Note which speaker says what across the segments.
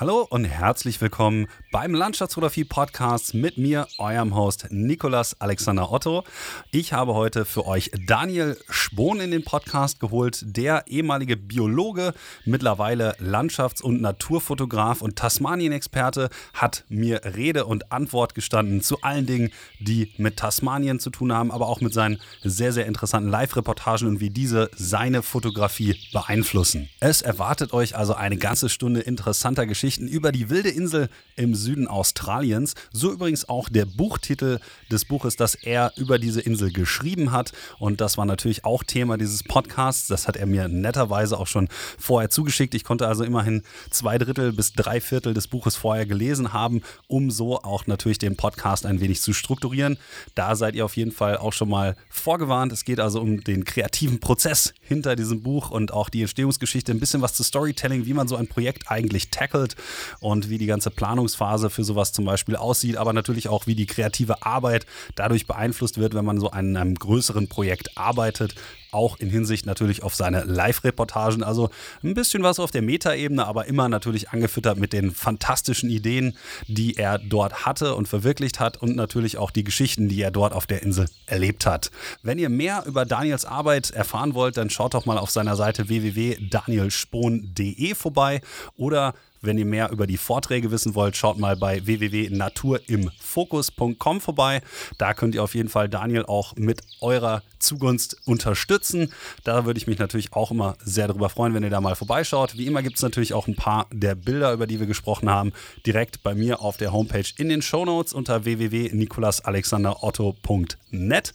Speaker 1: Hallo und herzlich willkommen beim Landschaftsfotografie Podcast mit mir, eurem Host Nikolas Alexander Otto. Ich habe heute für euch Daniel Spohn in den Podcast geholt, der ehemalige Biologe, mittlerweile Landschafts- und Naturfotograf und Tasmanien-Experte, hat mir Rede und Antwort gestanden zu allen Dingen, die mit Tasmanien zu tun haben, aber auch mit seinen sehr, sehr interessanten Live-Reportagen und wie diese seine Fotografie beeinflussen. Es erwartet euch also eine ganze Stunde interessanter Geschichten Geschichten über die wilde Insel im Süden Australiens. So übrigens auch der Buchtitel des Buches, das er über diese Insel geschrieben hat. Und das war natürlich auch Thema dieses Podcasts. Das hat er mir netterweise auch schon vorher zugeschickt. Ich konnte also immerhin zwei Drittel bis drei Viertel des Buches vorher gelesen haben, um so auch natürlich den Podcast ein wenig zu strukturieren. Da seid ihr auf jeden Fall auch schon mal vorgewarnt. Es geht also um den kreativen Prozess hinter diesem Buch und auch die Entstehungsgeschichte, ein bisschen was zu Storytelling, wie man so ein Projekt eigentlich tackelt und wie die ganze Planungsphase für sowas zum Beispiel aussieht, aber natürlich auch, wie die kreative Arbeit dadurch beeinflusst wird, wenn man so an einem größeren Projekt arbeitet auch in Hinsicht natürlich auf seine Live-Reportagen. Also ein bisschen was auf der Metaebene, aber immer natürlich angefüttert mit den fantastischen Ideen, die er dort hatte und verwirklicht hat und natürlich auch die Geschichten, die er dort auf der Insel erlebt hat. Wenn ihr mehr über Daniels Arbeit erfahren wollt, dann schaut doch mal auf seiner Seite www.danielspohn.de vorbei oder wenn ihr mehr über die Vorträge wissen wollt, schaut mal bei www.naturimfokus.com vorbei. Da könnt ihr auf jeden Fall Daniel auch mit eurer Zugunst unterstützen. Da würde ich mich natürlich auch immer sehr darüber freuen, wenn ihr da mal vorbeischaut. Wie immer gibt es natürlich auch ein paar der Bilder, über die wir gesprochen haben, direkt bei mir auf der Homepage in den Show Notes unter www.nikolasalexanderotto.net.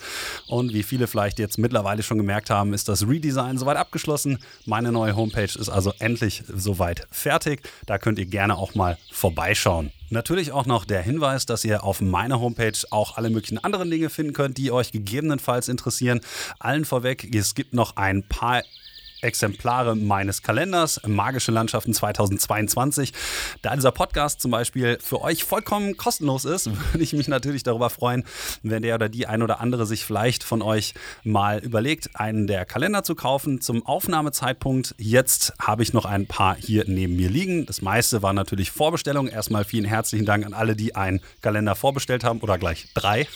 Speaker 1: Und wie viele vielleicht jetzt mittlerweile schon gemerkt haben, ist das Redesign soweit abgeschlossen. Meine neue Homepage ist also endlich soweit fertig. Da könnt ihr gerne auch mal vorbeischauen. Natürlich auch noch der Hinweis, dass ihr auf meiner Homepage auch alle möglichen anderen Dinge finden könnt, die euch gegebenenfalls interessieren. Allen vorweg, es gibt noch ein paar Exemplare meines Kalenders, Magische Landschaften 2022. Da dieser Podcast zum Beispiel für euch vollkommen kostenlos ist, würde ich mich natürlich darüber freuen, wenn der oder die ein oder andere sich vielleicht von euch mal überlegt, einen der Kalender zu kaufen. Zum Aufnahmezeitpunkt jetzt habe ich noch ein paar hier neben mir liegen. Das meiste war natürlich Vorbestellung. Erstmal vielen herzlichen Dank an alle, die einen Kalender vorbestellt haben oder gleich drei.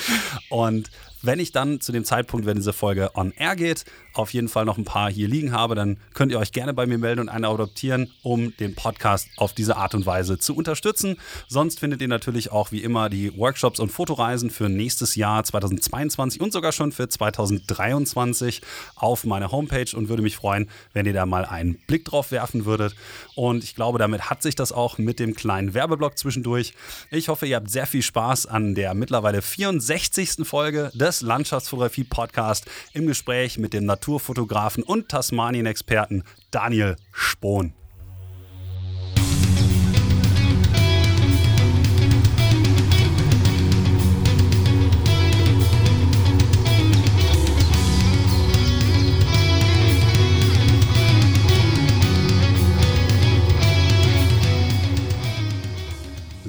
Speaker 1: Und wenn ich dann zu dem Zeitpunkt, wenn diese Folge on air geht, auf jeden Fall noch ein paar hier liegen habe, dann könnt ihr euch gerne bei mir melden und eine adoptieren, um den Podcast auf diese Art und Weise zu unterstützen. Sonst findet ihr natürlich auch wie immer die Workshops und Fotoreisen für nächstes Jahr 2022 und sogar schon für 2023 auf meiner Homepage und würde mich freuen, wenn ihr da mal einen Blick drauf werfen würdet. Und ich glaube, damit hat sich das auch mit dem kleinen Werbeblock zwischendurch. Ich hoffe, ihr habt sehr viel Spaß an der mittlerweile 64. Folge des des Landschaftsfotografie-Podcast im Gespräch mit dem Naturfotografen und Tasmanien-Experten Daniel Spohn.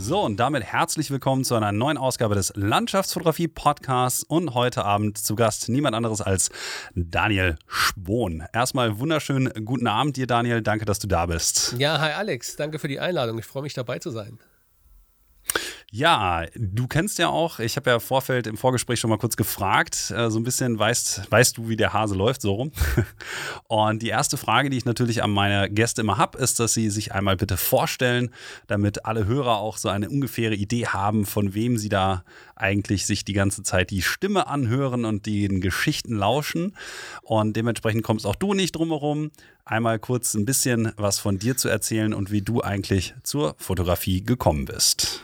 Speaker 1: So, und damit herzlich willkommen zu einer neuen Ausgabe des Landschaftsfotografie Podcasts und heute Abend zu Gast niemand anderes als Daniel Spohn. Erstmal wunderschönen guten Abend dir, Daniel. Danke, dass du da bist.
Speaker 2: Ja, hi Alex. Danke für die Einladung. Ich freue mich dabei zu sein.
Speaker 1: Ja, du kennst ja auch, ich habe ja im Vorfeld im Vorgespräch schon mal kurz gefragt, äh, so ein bisschen weißt, weißt du, wie der Hase läuft, so rum. Und die erste Frage, die ich natürlich an meine Gäste immer habe, ist, dass sie sich einmal bitte vorstellen, damit alle Hörer auch so eine ungefähre Idee haben, von wem sie da eigentlich sich die ganze Zeit die Stimme anhören und den Geschichten lauschen. Und dementsprechend kommst auch du nicht drumherum, einmal kurz ein bisschen was von dir zu erzählen und wie du eigentlich zur Fotografie gekommen bist.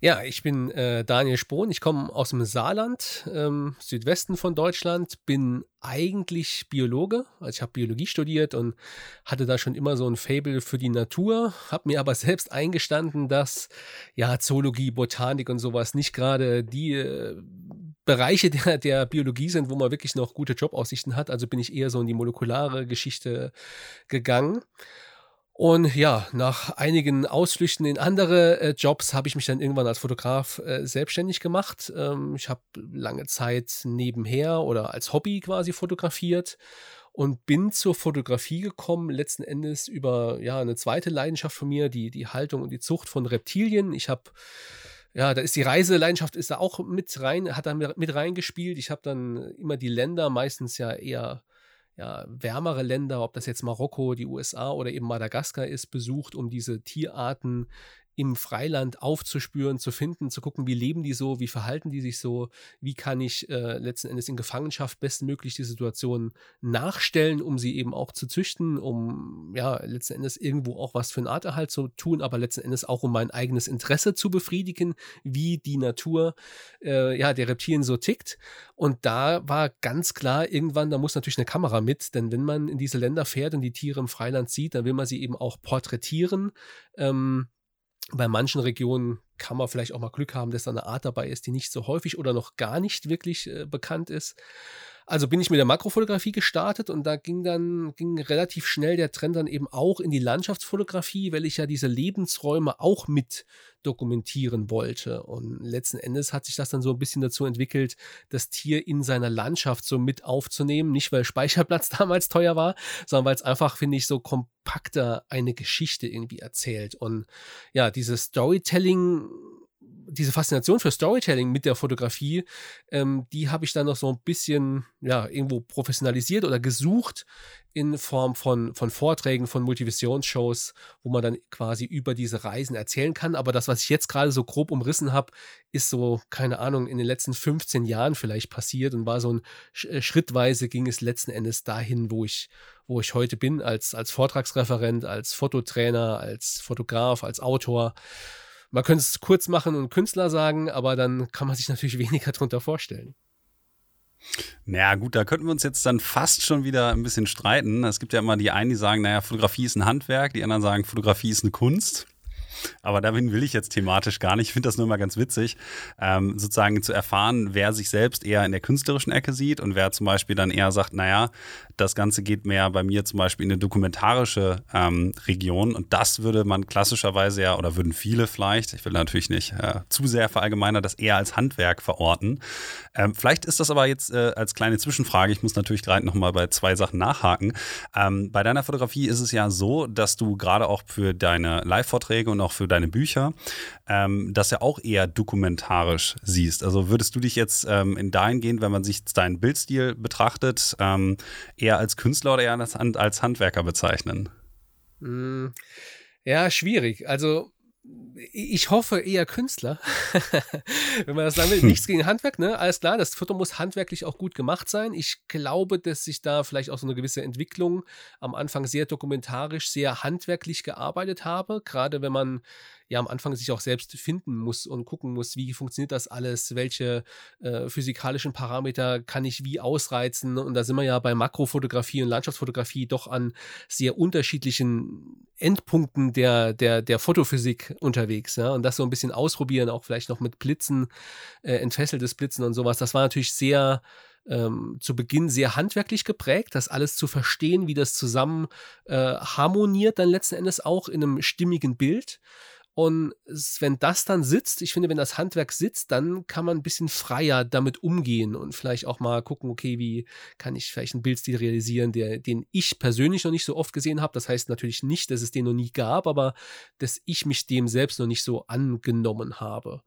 Speaker 2: Ja, ich bin äh, Daniel Spohn. Ich komme aus dem Saarland, ähm, Südwesten von Deutschland, bin eigentlich Biologe. Also ich habe Biologie studiert und hatte da schon immer so ein Fable für die Natur, habe mir aber selbst eingestanden, dass ja Zoologie, Botanik und sowas nicht gerade die äh, Bereiche der, der Biologie sind, wo man wirklich noch gute Jobaussichten hat. Also bin ich eher so in die molekulare Geschichte gegangen. Und ja, nach einigen Ausflüchten in andere äh, Jobs habe ich mich dann irgendwann als Fotograf äh, selbstständig gemacht. Ähm, ich habe lange Zeit nebenher oder als Hobby quasi fotografiert und bin zur Fotografie gekommen, letzten Endes über ja, eine zweite Leidenschaft von mir, die, die Haltung und die Zucht von Reptilien. Ich habe ja, da ist die Reiseleidenschaft ist da auch mit rein, hat da mit reingespielt. Ich habe dann immer die Länder, meistens ja eher ja, wärmere Länder, ob das jetzt Marokko, die USA oder eben Madagaskar ist, besucht, um diese Tierarten im Freiland aufzuspüren, zu finden, zu gucken, wie leben die so, wie verhalten die sich so, wie kann ich äh, letzten Endes in Gefangenschaft bestmöglich die Situation nachstellen, um sie eben auch zu züchten, um ja letzten Endes irgendwo auch was für einen Arterhalt zu tun, aber letzten Endes auch um mein eigenes Interesse zu befriedigen, wie die Natur äh, ja der Reptilien so tickt. Und da war ganz klar irgendwann, da muss natürlich eine Kamera mit, denn wenn man in diese Länder fährt und die Tiere im Freiland sieht, dann will man sie eben auch porträtieren. Ähm, bei manchen Regionen kann man vielleicht auch mal Glück haben, dass da eine Art dabei ist, die nicht so häufig oder noch gar nicht wirklich äh, bekannt ist. Also bin ich mit der Makrofotografie gestartet und da ging dann ging relativ schnell der Trend dann eben auch in die Landschaftsfotografie, weil ich ja diese Lebensräume auch mit dokumentieren wollte. Und letzten Endes hat sich das dann so ein bisschen dazu entwickelt, das Tier in seiner Landschaft so mit aufzunehmen. Nicht, weil Speicherplatz damals teuer war, sondern weil es einfach, finde ich, so kompakter eine Geschichte irgendwie erzählt. Und ja, dieses Storytelling diese Faszination für Storytelling mit der Fotografie, ähm, die habe ich dann noch so ein bisschen, ja, irgendwo professionalisiert oder gesucht in Form von, von Vorträgen, von Multivisionsshows, wo man dann quasi über diese Reisen erzählen kann. Aber das, was ich jetzt gerade so grob umrissen habe, ist so, keine Ahnung, in den letzten 15 Jahren vielleicht passiert und war so ein äh, schrittweise ging es letzten Endes dahin, wo ich, wo ich heute bin, als, als Vortragsreferent, als Fototrainer, als Fotograf, als Autor. Man könnte es kurz machen und Künstler sagen, aber dann kann man sich natürlich weniger darunter vorstellen.
Speaker 1: Naja, gut, da könnten wir uns jetzt dann fast schon wieder ein bisschen streiten. Es gibt ja immer die einen, die sagen, naja, Fotografie ist ein Handwerk, die anderen sagen, Fotografie ist eine Kunst. Aber dahin will ich jetzt thematisch gar nicht. Ich finde das nur mal ganz witzig, ähm, sozusagen zu erfahren, wer sich selbst eher in der künstlerischen Ecke sieht und wer zum Beispiel dann eher sagt, naja, das Ganze geht mehr bei mir zum Beispiel in eine dokumentarische ähm, Region und das würde man klassischerweise ja, oder würden viele vielleicht, ich will natürlich nicht äh, zu sehr verallgemeinern, das eher als Handwerk verorten. Ähm, vielleicht ist das aber jetzt äh, als kleine Zwischenfrage, ich muss natürlich gerade nochmal bei zwei Sachen nachhaken. Ähm, bei deiner Fotografie ist es ja so, dass du gerade auch für deine Live-Vorträge und auch für deine Bücher ähm, das ja auch eher dokumentarisch siehst. Also würdest du dich jetzt ähm, in dahingehend, wenn man sich deinen Bildstil betrachtet, ähm, eher als Künstler oder eher als, als Handwerker bezeichnen?
Speaker 2: Hm, ja, schwierig. Also ich hoffe eher Künstler, wenn man das sagen will. Nichts gegen Handwerk, ne? Alles klar, das Foto muss handwerklich auch gut gemacht sein. Ich glaube, dass sich da vielleicht auch so eine gewisse Entwicklung am Anfang sehr dokumentarisch, sehr handwerklich gearbeitet habe. Gerade wenn man ja am Anfang sich auch selbst finden muss und gucken muss, wie funktioniert das alles, welche äh, physikalischen Parameter kann ich wie ausreizen. Und da sind wir ja bei Makrofotografie und Landschaftsfotografie doch an sehr unterschiedlichen Endpunkten der, der, der Fotophysik unterwegs. Ja? Und das so ein bisschen ausprobieren, auch vielleicht noch mit Blitzen, äh, entfesseltes Blitzen und sowas. Das war natürlich sehr ähm, zu Beginn sehr handwerklich geprägt, das alles zu verstehen, wie das zusammen äh, harmoniert, dann letzten Endes auch in einem stimmigen Bild. Und wenn das dann sitzt, ich finde, wenn das Handwerk sitzt, dann kann man ein bisschen freier damit umgehen und vielleicht auch mal gucken, okay, wie kann ich vielleicht einen Bildstil realisieren, der, den ich persönlich noch nicht so oft gesehen habe. Das heißt natürlich nicht, dass es den noch nie gab, aber dass ich mich dem selbst noch nicht so angenommen habe.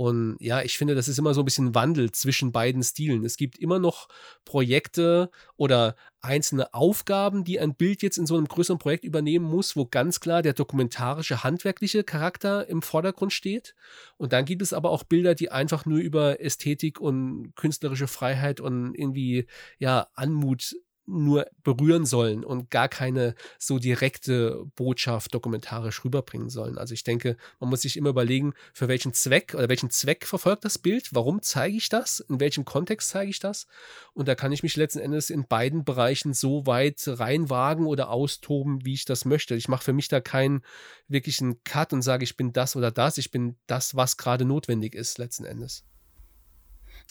Speaker 2: Und ja, ich finde, das ist immer so ein bisschen Wandel zwischen beiden Stilen. Es gibt immer noch Projekte oder einzelne Aufgaben, die ein Bild jetzt in so einem größeren Projekt übernehmen muss, wo ganz klar der dokumentarische, handwerkliche Charakter im Vordergrund steht. Und dann gibt es aber auch Bilder, die einfach nur über Ästhetik und künstlerische Freiheit und irgendwie ja Anmut nur berühren sollen und gar keine so direkte Botschaft dokumentarisch rüberbringen sollen. Also ich denke, man muss sich immer überlegen, für welchen Zweck oder welchen Zweck verfolgt das Bild, warum zeige ich das, in welchem Kontext zeige ich das und da kann ich mich letzten Endes in beiden Bereichen so weit reinwagen oder austoben, wie ich das möchte. Ich mache für mich da keinen wirklichen Cut und sage, ich bin das oder das, ich bin das, was gerade notwendig ist letzten Endes.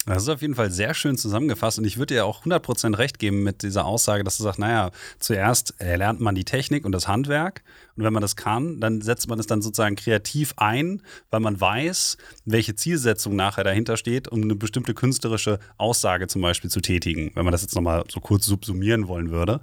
Speaker 1: Das ist auf jeden Fall sehr schön zusammengefasst und ich würde dir auch 100% recht geben mit dieser Aussage, dass du sagst, naja, zuerst lernt man die Technik und das Handwerk und wenn man das kann, dann setzt man es dann sozusagen kreativ ein, weil man weiß, welche Zielsetzung nachher dahinter steht, um eine bestimmte künstlerische Aussage zum Beispiel zu tätigen, wenn man das jetzt nochmal so kurz subsumieren wollen würde.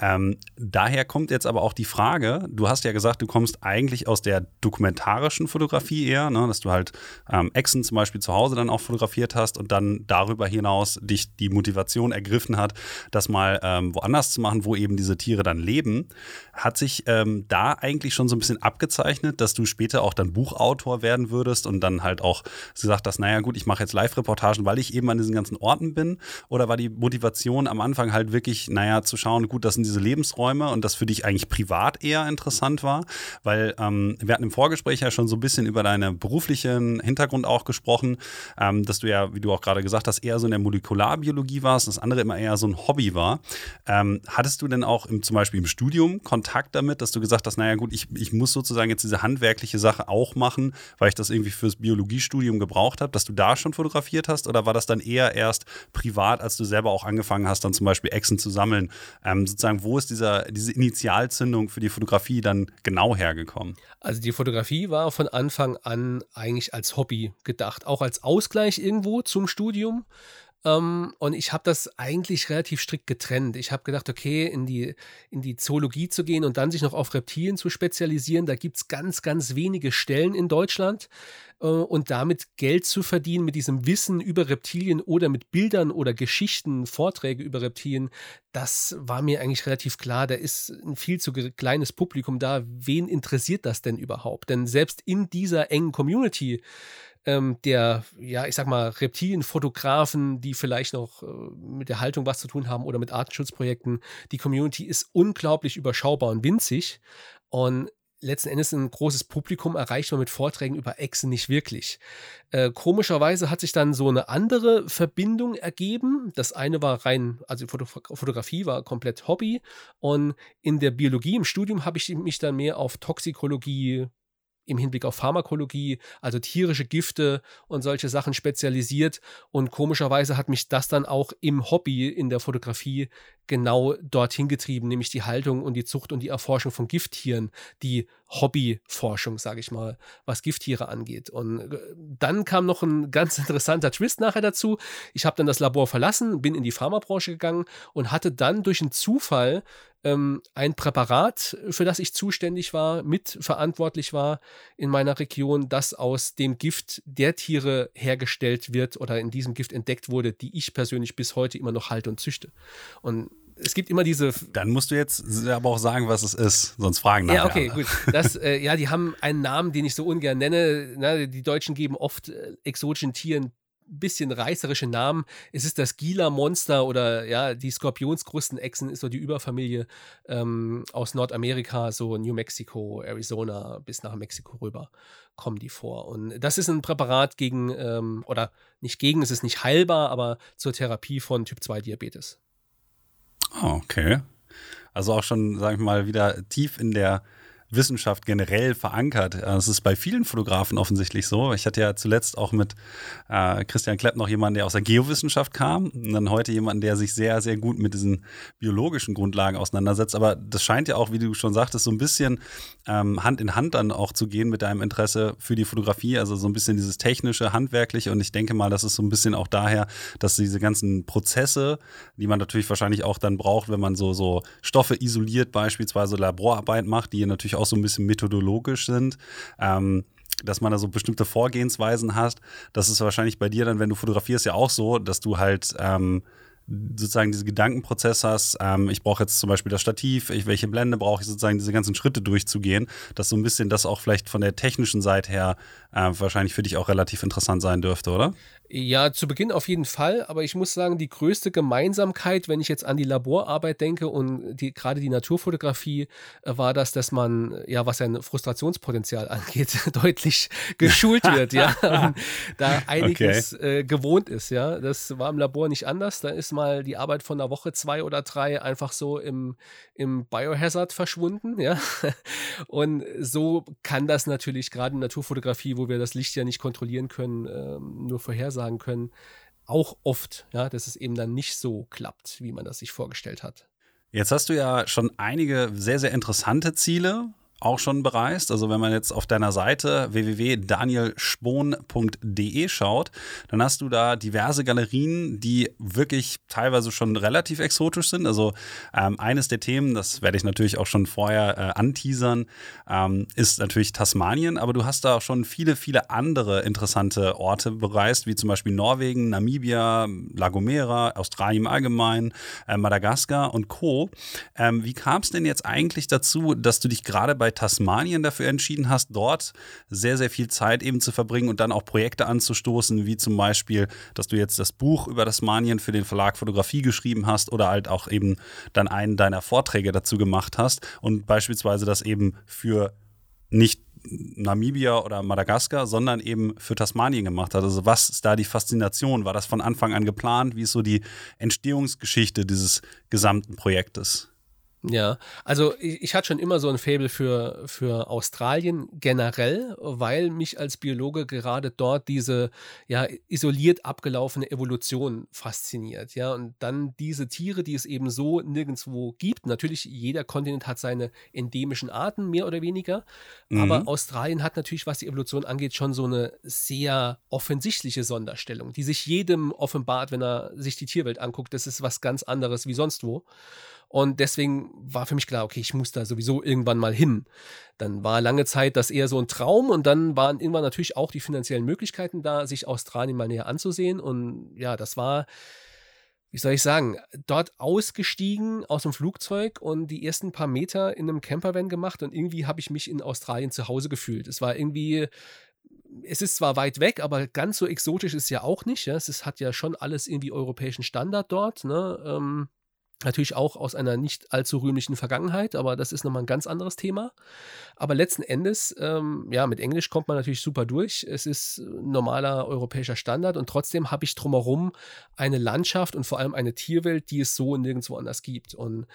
Speaker 1: Ähm, daher kommt jetzt aber auch die Frage, du hast ja gesagt, du kommst eigentlich aus der dokumentarischen Fotografie eher, ne, dass du halt ähm, Echsen zum Beispiel zu Hause dann auch fotografiert hast und dann darüber hinaus dich die Motivation ergriffen hat, das mal ähm, woanders zu machen, wo eben diese Tiere dann leben. Hat sich ähm, da eigentlich schon so ein bisschen abgezeichnet, dass du später auch dann Buchautor werden würdest und dann halt auch gesagt hast, naja gut, ich mache jetzt Live-Reportagen, weil ich eben an diesen ganzen Orten bin? Oder war die Motivation am Anfang halt wirklich, naja, zu schauen, gut, das sind diese Lebensräume und das für dich eigentlich privat eher interessant war? Weil ähm, wir hatten im Vorgespräch ja schon so ein bisschen über deinen beruflichen Hintergrund auch gesprochen, ähm, dass du ja, wie du auch gerade gesagt hast, eher so in der Molekularbiologie warst, das andere immer eher so ein Hobby war. Ähm, hattest du denn auch im, zum Beispiel im Studium Kontakt damit, dass du gesagt hast, naja gut, ich, ich muss sozusagen jetzt diese handwerkliche Sache auch machen, weil ich das irgendwie fürs Biologiestudium gebraucht habe, dass du da schon fotografiert hast oder war das dann eher erst privat, als du selber auch angefangen hast, dann zum Beispiel Echsen zu sammeln? Ähm, sozusagen, wo ist dieser, diese Initialzündung für die Fotografie dann genau hergekommen?
Speaker 2: Also die Fotografie war von Anfang an eigentlich als Hobby gedacht, auch als Ausgleich irgendwo zum Studium. Ähm, und ich habe das eigentlich relativ strikt getrennt. Ich habe gedacht, okay, in die, in die Zoologie zu gehen und dann sich noch auf Reptilien zu spezialisieren, da gibt es ganz, ganz wenige Stellen in Deutschland. Äh, und damit Geld zu verdienen mit diesem Wissen über Reptilien oder mit Bildern oder Geschichten, Vorträge über Reptilien, das war mir eigentlich relativ klar. Da ist ein viel zu kleines Publikum da. Wen interessiert das denn überhaupt? Denn selbst in dieser engen Community ähm, der, ja, ich sag mal, Reptilienfotografen, die vielleicht noch äh, mit der Haltung was zu tun haben oder mit Artenschutzprojekten. Die Community ist unglaublich überschaubar und winzig. Und letzten Endes ein großes Publikum erreicht man mit Vorträgen über Echsen nicht wirklich. Äh, komischerweise hat sich dann so eine andere Verbindung ergeben. Das eine war rein, also Foto Fotografie war komplett Hobby und in der Biologie im Studium habe ich mich dann mehr auf Toxikologie, im Hinblick auf Pharmakologie, also tierische Gifte und solche Sachen spezialisiert. Und komischerweise hat mich das dann auch im Hobby in der Fotografie genau dorthin getrieben, nämlich die Haltung und die Zucht und die Erforschung von Gifttieren, die Hobbyforschung, sage ich mal, was Gifttiere angeht. Und äh, dann kam noch ein ganz interessanter Twist nachher dazu. Ich habe dann das Labor verlassen, bin in die Pharmabranche gegangen und hatte dann durch einen Zufall ähm, ein Präparat, für das ich zuständig war, mitverantwortlich war in meiner Region, das aus dem Gift der Tiere hergestellt wird oder in diesem Gift entdeckt wurde, die ich persönlich bis heute immer noch halte und züchte. Und es gibt immer diese.
Speaker 1: Dann musst du jetzt aber auch sagen, was es ist, sonst fragen nachher.
Speaker 2: Ja, okay, gut. Das, äh, ja, die haben einen Namen, den ich so ungern nenne. Na, die Deutschen geben oft äh, exotischen Tieren bisschen reißerische Namen. Es ist das Gila-Monster oder ja, die Skorpionskrustenechsen ist so die Überfamilie ähm, aus Nordamerika, so New Mexico, Arizona bis nach Mexiko rüber kommen die vor. Und das ist ein Präparat gegen, ähm, oder nicht gegen, es ist nicht heilbar, aber zur Therapie von Typ-2-Diabetes.
Speaker 1: Oh, okay. Also auch schon, sag ich mal, wieder tief in der Wissenschaft generell verankert. Das ist bei vielen Fotografen offensichtlich so. Ich hatte ja zuletzt auch mit äh, Christian Klepp noch jemanden, der aus der Geowissenschaft kam und dann heute jemanden, der sich sehr, sehr gut mit diesen biologischen Grundlagen auseinandersetzt. Aber das scheint ja auch, wie du schon sagtest, so ein bisschen ähm, Hand in Hand dann auch zu gehen mit deinem Interesse für die Fotografie, also so ein bisschen dieses technische, handwerkliche und ich denke mal, das ist so ein bisschen auch daher, dass diese ganzen Prozesse, die man natürlich wahrscheinlich auch dann braucht, wenn man so, so Stoffe isoliert, beispielsweise Laborarbeit macht, die natürlich auch auch so ein bisschen methodologisch sind. Ähm, dass man da so bestimmte Vorgehensweisen hat. Das ist wahrscheinlich bei dir dann, wenn du fotografierst, ja auch so, dass du halt ähm, sozusagen diesen Gedankenprozess hast, ähm, ich brauche jetzt zum Beispiel das Stativ, ich, welche Blende brauche ich sozusagen, diese ganzen Schritte durchzugehen, dass so ein bisschen das auch vielleicht von der technischen Seite her äh, wahrscheinlich für dich auch relativ interessant sein dürfte, oder?
Speaker 2: Ja, zu Beginn auf jeden Fall, aber ich muss sagen, die größte Gemeinsamkeit, wenn ich jetzt an die Laborarbeit denke und die, gerade die Naturfotografie, äh, war das, dass man, ja, was ein Frustrationspotenzial angeht, deutlich geschult wird, ja, da einiges okay. äh, gewohnt ist, ja. Das war im Labor nicht anders. Da ist mal die Arbeit von einer Woche, zwei oder drei einfach so im, im Biohazard verschwunden, ja. Und so kann das natürlich gerade in Naturfotografie, wo wir das Licht ja nicht kontrollieren können, ähm, nur vorhersagen können, auch oft, ja, dass es eben dann nicht so klappt, wie man das sich vorgestellt hat.
Speaker 1: Jetzt hast du ja schon einige sehr, sehr interessante Ziele auch schon bereist. Also wenn man jetzt auf deiner Seite www.danielspon.de schaut, dann hast du da diverse Galerien, die wirklich teilweise schon relativ exotisch sind. Also ähm, eines der Themen, das werde ich natürlich auch schon vorher äh, anteasern, ähm, ist natürlich Tasmanien, aber du hast da auch schon viele, viele andere interessante Orte bereist, wie zum Beispiel Norwegen, Namibia, La Gomera, Australien allgemein, äh, Madagaskar und Co. Ähm, wie kam es denn jetzt eigentlich dazu, dass du dich gerade bei Tasmanien dafür entschieden hast, dort sehr, sehr viel Zeit eben zu verbringen und dann auch Projekte anzustoßen, wie zum Beispiel, dass du jetzt das Buch über Tasmanien für den Verlag Fotografie geschrieben hast oder halt auch eben dann einen deiner Vorträge dazu gemacht hast und beispielsweise das eben für nicht Namibia oder Madagaskar, sondern eben für Tasmanien gemacht hat. Also was ist da die Faszination? War das von Anfang an geplant? Wie ist so die Entstehungsgeschichte dieses gesamten Projektes?
Speaker 2: Ja, also ich, ich, hatte schon immer so ein Faible für, für Australien generell, weil mich als Biologe gerade dort diese ja isoliert abgelaufene Evolution fasziniert. Ja, und dann diese Tiere, die es eben so nirgendwo gibt. Natürlich, jeder Kontinent hat seine endemischen Arten, mehr oder weniger. Mhm. Aber Australien hat natürlich, was die Evolution angeht, schon so eine sehr offensichtliche Sonderstellung, die sich jedem offenbart, wenn er sich die Tierwelt anguckt. Das ist was ganz anderes wie sonst wo. Und deswegen war für mich klar, okay, ich muss da sowieso irgendwann mal hin. Dann war lange Zeit das eher so ein Traum und dann waren irgendwann natürlich auch die finanziellen Möglichkeiten da, sich Australien mal näher anzusehen. Und ja, das war, wie soll ich sagen, dort ausgestiegen aus dem Flugzeug und die ersten paar Meter in einem Campervan gemacht und irgendwie habe ich mich in Australien zu Hause gefühlt. Es war irgendwie es ist zwar weit weg, aber ganz so exotisch ist es ja auch nicht. Ja? Es ist, hat ja schon alles irgendwie europäischen Standard dort. Ne? Ähm, Natürlich auch aus einer nicht allzu rühmlichen Vergangenheit, aber das ist nochmal ein ganz anderes Thema. Aber letzten Endes, ähm, ja, mit Englisch kommt man natürlich super durch. Es ist normaler europäischer Standard und trotzdem habe ich drumherum eine Landschaft und vor allem eine Tierwelt, die es so nirgendwo anders gibt. Und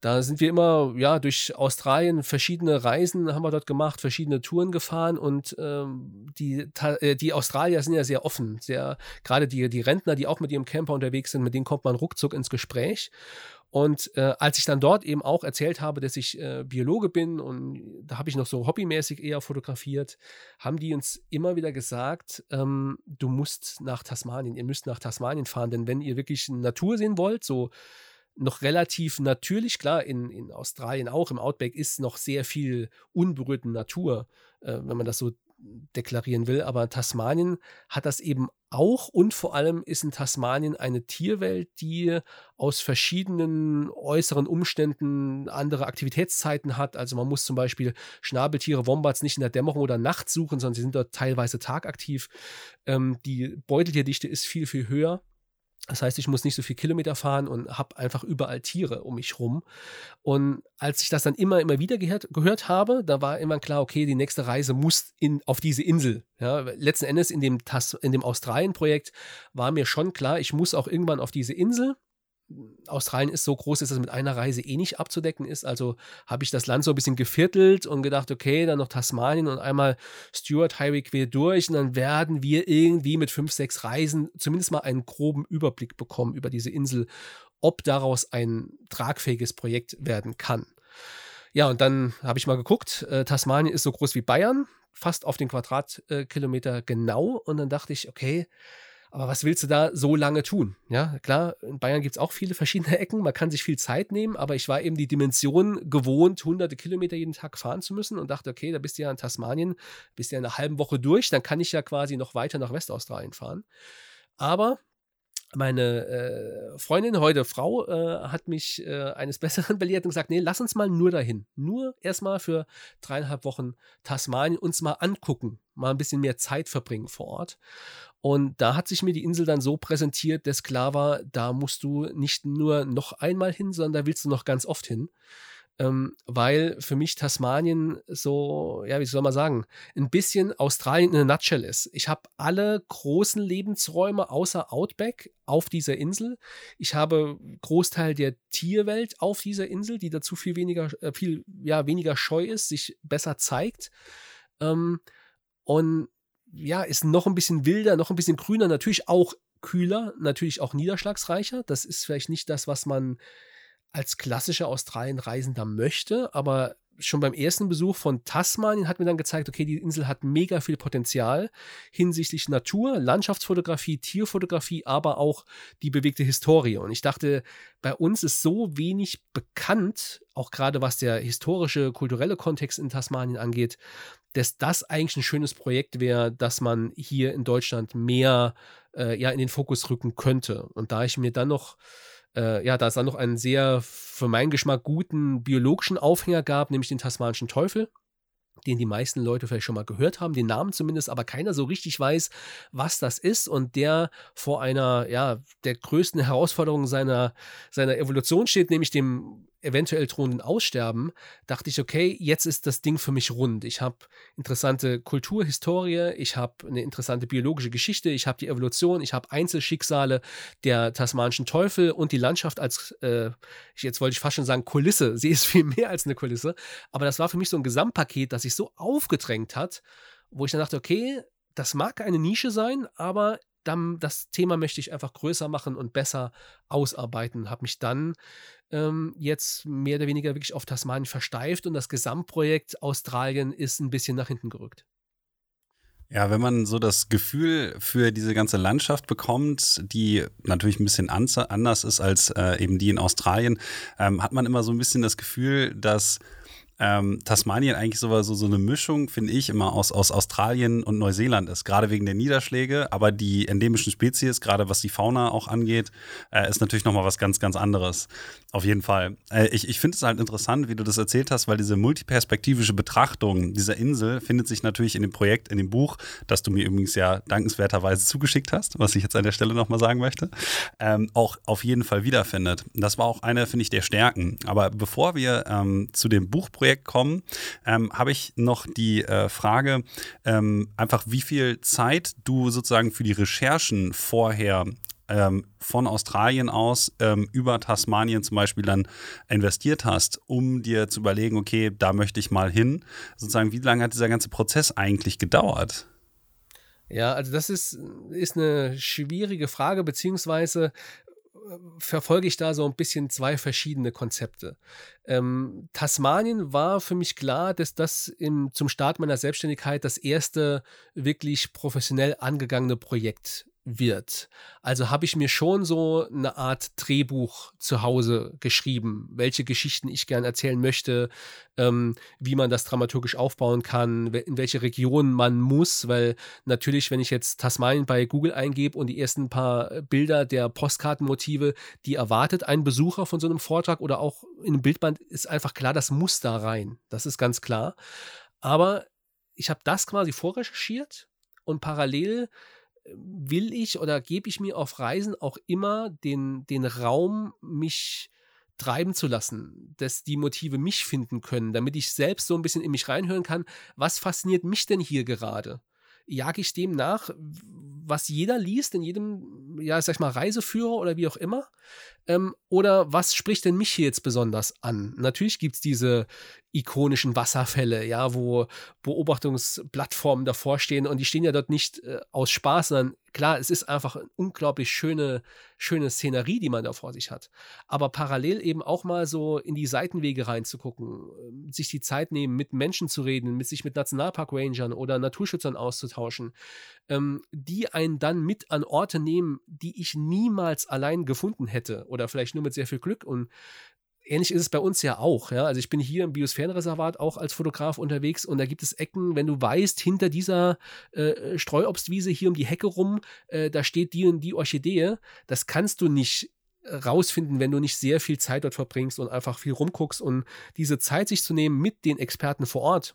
Speaker 2: da sind wir immer, ja, durch Australien verschiedene Reisen haben wir dort gemacht, verschiedene Touren gefahren und ähm, die, äh, die Australier sind ja sehr offen. Sehr, gerade die, die Rentner, die auch mit ihrem Camper unterwegs sind, mit denen kommt man ruckzuck ins Gespräch. Und äh, als ich dann dort eben auch erzählt habe, dass ich äh, Biologe bin und da habe ich noch so hobbymäßig eher fotografiert, haben die uns immer wieder gesagt, ähm, du musst nach Tasmanien, ihr müsst nach Tasmanien fahren, denn wenn ihr wirklich Natur sehen wollt, so noch relativ natürlich, klar, in, in Australien auch, im Outback ist noch sehr viel unberührte Natur, äh, wenn man das so deklarieren will, aber Tasmanien hat das eben auch und vor allem ist in Tasmanien eine Tierwelt, die aus verschiedenen äußeren Umständen andere Aktivitätszeiten hat. Also man muss zum Beispiel Schnabeltiere, Wombats nicht in der Dämmerung oder Nacht suchen, sondern sie sind dort teilweise tagaktiv. Ähm, die Beuteltierdichte ist viel, viel höher. Das heißt, ich muss nicht so viel Kilometer fahren und habe einfach überall Tiere um mich rum. Und als ich das dann immer, immer wieder gehört, gehört habe, da war immer klar, okay, die nächste Reise muss in, auf diese Insel. Ja, letzten Endes in dem, in dem Australien-Projekt war mir schon klar, ich muss auch irgendwann auf diese Insel. Australien ist so groß, dass es mit einer Reise eh nicht abzudecken ist. Also habe ich das Land so ein bisschen geviertelt und gedacht, okay, dann noch Tasmanien und einmal Stuart Highway quer durch und dann werden wir irgendwie mit fünf, sechs Reisen zumindest mal einen groben Überblick bekommen über diese Insel, ob daraus ein tragfähiges Projekt werden kann. Ja, und dann habe ich mal geguckt, äh, Tasmanien ist so groß wie Bayern, fast auf den Quadratkilometer genau. Und dann dachte ich, okay, aber was willst du da so lange tun? Ja, klar, in Bayern gibt es auch viele verschiedene Ecken, man kann sich viel Zeit nehmen, aber ich war eben die Dimension gewohnt, hunderte Kilometer jeden Tag fahren zu müssen und dachte, okay, da bist du ja in Tasmanien, bist ja in einer halben Woche durch, dann kann ich ja quasi noch weiter nach Westaustralien fahren. Aber meine äh, Freundin, heute Frau, äh, hat mich äh, eines Besseren belehrt und gesagt, nee, lass uns mal nur dahin. Nur erstmal für dreieinhalb Wochen Tasmanien uns mal angucken, mal ein bisschen mehr Zeit verbringen vor Ort. Und da hat sich mir die Insel dann so präsentiert, dass klar war, da musst du nicht nur noch einmal hin, sondern da willst du noch ganz oft hin ähm, weil für mich Tasmanien so, ja, wie soll man sagen, ein bisschen Australien in a nutshell ist. Ich habe alle großen Lebensräume außer Outback auf dieser Insel. Ich habe Großteil der Tierwelt auf dieser Insel, die dazu viel weniger, äh, viel, ja, weniger scheu ist, sich besser zeigt. Ähm, und ja, ist noch ein bisschen wilder, noch ein bisschen grüner, natürlich auch kühler, natürlich auch niederschlagsreicher. Das ist vielleicht nicht das, was man als klassischer Australien-Reisender möchte, aber schon beim ersten Besuch von Tasmanien hat mir dann gezeigt, okay, die Insel hat mega viel Potenzial hinsichtlich Natur, Landschaftsfotografie, Tierfotografie, aber auch die bewegte Historie. Und ich dachte, bei uns ist so wenig bekannt, auch gerade was der historische, kulturelle Kontext in Tasmanien angeht, dass das eigentlich ein schönes Projekt wäre, dass man hier in Deutschland mehr äh, ja, in den Fokus rücken könnte. Und da ich mir dann noch äh, ja, da es dann noch einen sehr für meinen Geschmack guten biologischen Aufhänger gab, nämlich den tasmanischen Teufel, den die meisten Leute vielleicht schon mal gehört haben, den Namen zumindest, aber keiner so richtig weiß, was das ist und der vor einer, ja, der größten Herausforderung seiner, seiner Evolution steht, nämlich dem eventuell drohenden Aussterben, dachte ich, okay, jetzt ist das Ding für mich rund. Ich habe interessante Kulturhistorie, ich habe eine interessante biologische Geschichte, ich habe die Evolution, ich habe Einzelschicksale der tasmanischen Teufel und die Landschaft als, äh, jetzt wollte ich fast schon sagen, Kulisse. Sie ist viel mehr als eine Kulisse. Aber das war für mich so ein Gesamtpaket, das sich so aufgedrängt hat, wo ich dann dachte, okay, das mag eine Nische sein, aber dann, das Thema möchte ich einfach größer machen und besser ausarbeiten. Habe mich dann ähm, jetzt mehr oder weniger wirklich auf Tasmanien versteift und das Gesamtprojekt Australien ist ein bisschen nach hinten gerückt.
Speaker 1: Ja, wenn man so das Gefühl für diese ganze Landschaft bekommt, die natürlich ein bisschen anders ist als äh, eben die in Australien, ähm, hat man immer so ein bisschen das Gefühl, dass ähm, Tasmanien eigentlich so, so, so eine Mischung, finde ich, immer aus, aus Australien und Neuseeland ist. Gerade wegen der Niederschläge, aber die endemischen Spezies, gerade was die Fauna auch angeht, äh, ist natürlich nochmal was ganz, ganz anderes. Auf jeden Fall. Äh, ich ich finde es halt interessant, wie du das erzählt hast, weil diese multiperspektivische Betrachtung dieser Insel findet sich natürlich in dem Projekt, in dem Buch, das du mir übrigens ja dankenswerterweise zugeschickt hast, was ich jetzt an der Stelle nochmal sagen möchte, ähm, auch auf jeden Fall wiederfindet. Das war auch eine, finde ich, der Stärken. Aber bevor wir ähm, zu dem Buchprojekt Projekt kommen, ähm, habe ich noch die äh, Frage, ähm, einfach wie viel Zeit du sozusagen für die Recherchen vorher ähm, von Australien aus ähm, über Tasmanien zum Beispiel dann investiert hast, um dir zu überlegen, okay, da möchte ich mal hin. Sozusagen, wie lange hat dieser ganze Prozess eigentlich gedauert?
Speaker 2: Ja, also das ist, ist eine schwierige Frage, beziehungsweise verfolge ich da so ein bisschen zwei verschiedene Konzepte. Ähm, Tasmanien war für mich klar, dass das im, zum Start meiner Selbstständigkeit das erste wirklich professionell angegangene Projekt wird. Also habe ich mir schon so eine Art Drehbuch zu Hause geschrieben, welche Geschichten ich gern erzählen möchte, ähm, wie man das dramaturgisch aufbauen kann, in welche Region man muss, weil natürlich, wenn ich jetzt Tasmanien bei Google eingebe und die ersten paar Bilder der Postkartenmotive, die erwartet ein Besucher von so einem Vortrag oder auch in einem Bildband, ist einfach klar, das muss da rein. Das ist ganz klar. Aber ich habe das quasi vorrecherchiert und parallel will ich oder gebe ich mir auf Reisen auch immer den, den Raum, mich treiben zu lassen, dass die Motive mich finden können, damit ich selbst so ein bisschen in mich reinhören kann, was fasziniert mich denn hier gerade? Jage ich dem nach, was jeder liest, in jedem, ja, sag ich mal, Reiseführer oder wie auch immer? Ähm, oder was spricht denn mich hier jetzt besonders an? Natürlich gibt es diese ikonischen Wasserfälle, ja, wo Beobachtungsplattformen davor stehen und die stehen ja dort nicht äh, aus Spaß, sondern klar, es ist einfach eine unglaublich schöne, schöne Szenerie, die man da vor sich hat. Aber parallel eben auch mal so in die Seitenwege reinzugucken, ähm, sich die Zeit nehmen, mit Menschen zu reden, mit sich mit Nationalpark-Rangern oder Naturschützern auszutauschen, ähm, die einen dann mit an Orte nehmen, die ich niemals allein gefunden hätte oder vielleicht nur mit sehr viel Glück und ähnlich ist es bei uns ja auch. Ja? Also ich bin hier im Biosphärenreservat auch als Fotograf unterwegs und da gibt es Ecken, wenn du weißt, hinter dieser äh, Streuobstwiese hier um die Hecke rum, äh, da steht die und die Orchidee. Das kannst du nicht rausfinden, wenn du nicht sehr viel Zeit dort verbringst und einfach viel rumguckst und diese Zeit sich zu nehmen mit den Experten vor Ort